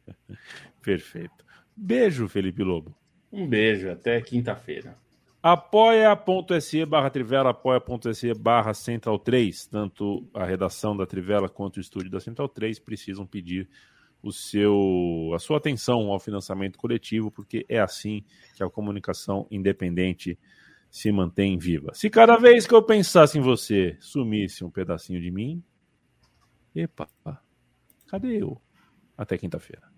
Perfeito. Beijo, Felipe Lobo. Um beijo, até quinta-feira. apoia.se barra Trivela, apoia.se barra Central 3. Tanto a redação da Trivela quanto o estúdio da Central 3 precisam pedir o seu, a sua atenção ao financiamento coletivo, porque é assim que a comunicação independente se mantém viva. Se cada vez que eu pensasse em você sumisse um pedacinho de mim, epa, cadê eu? Até quinta-feira.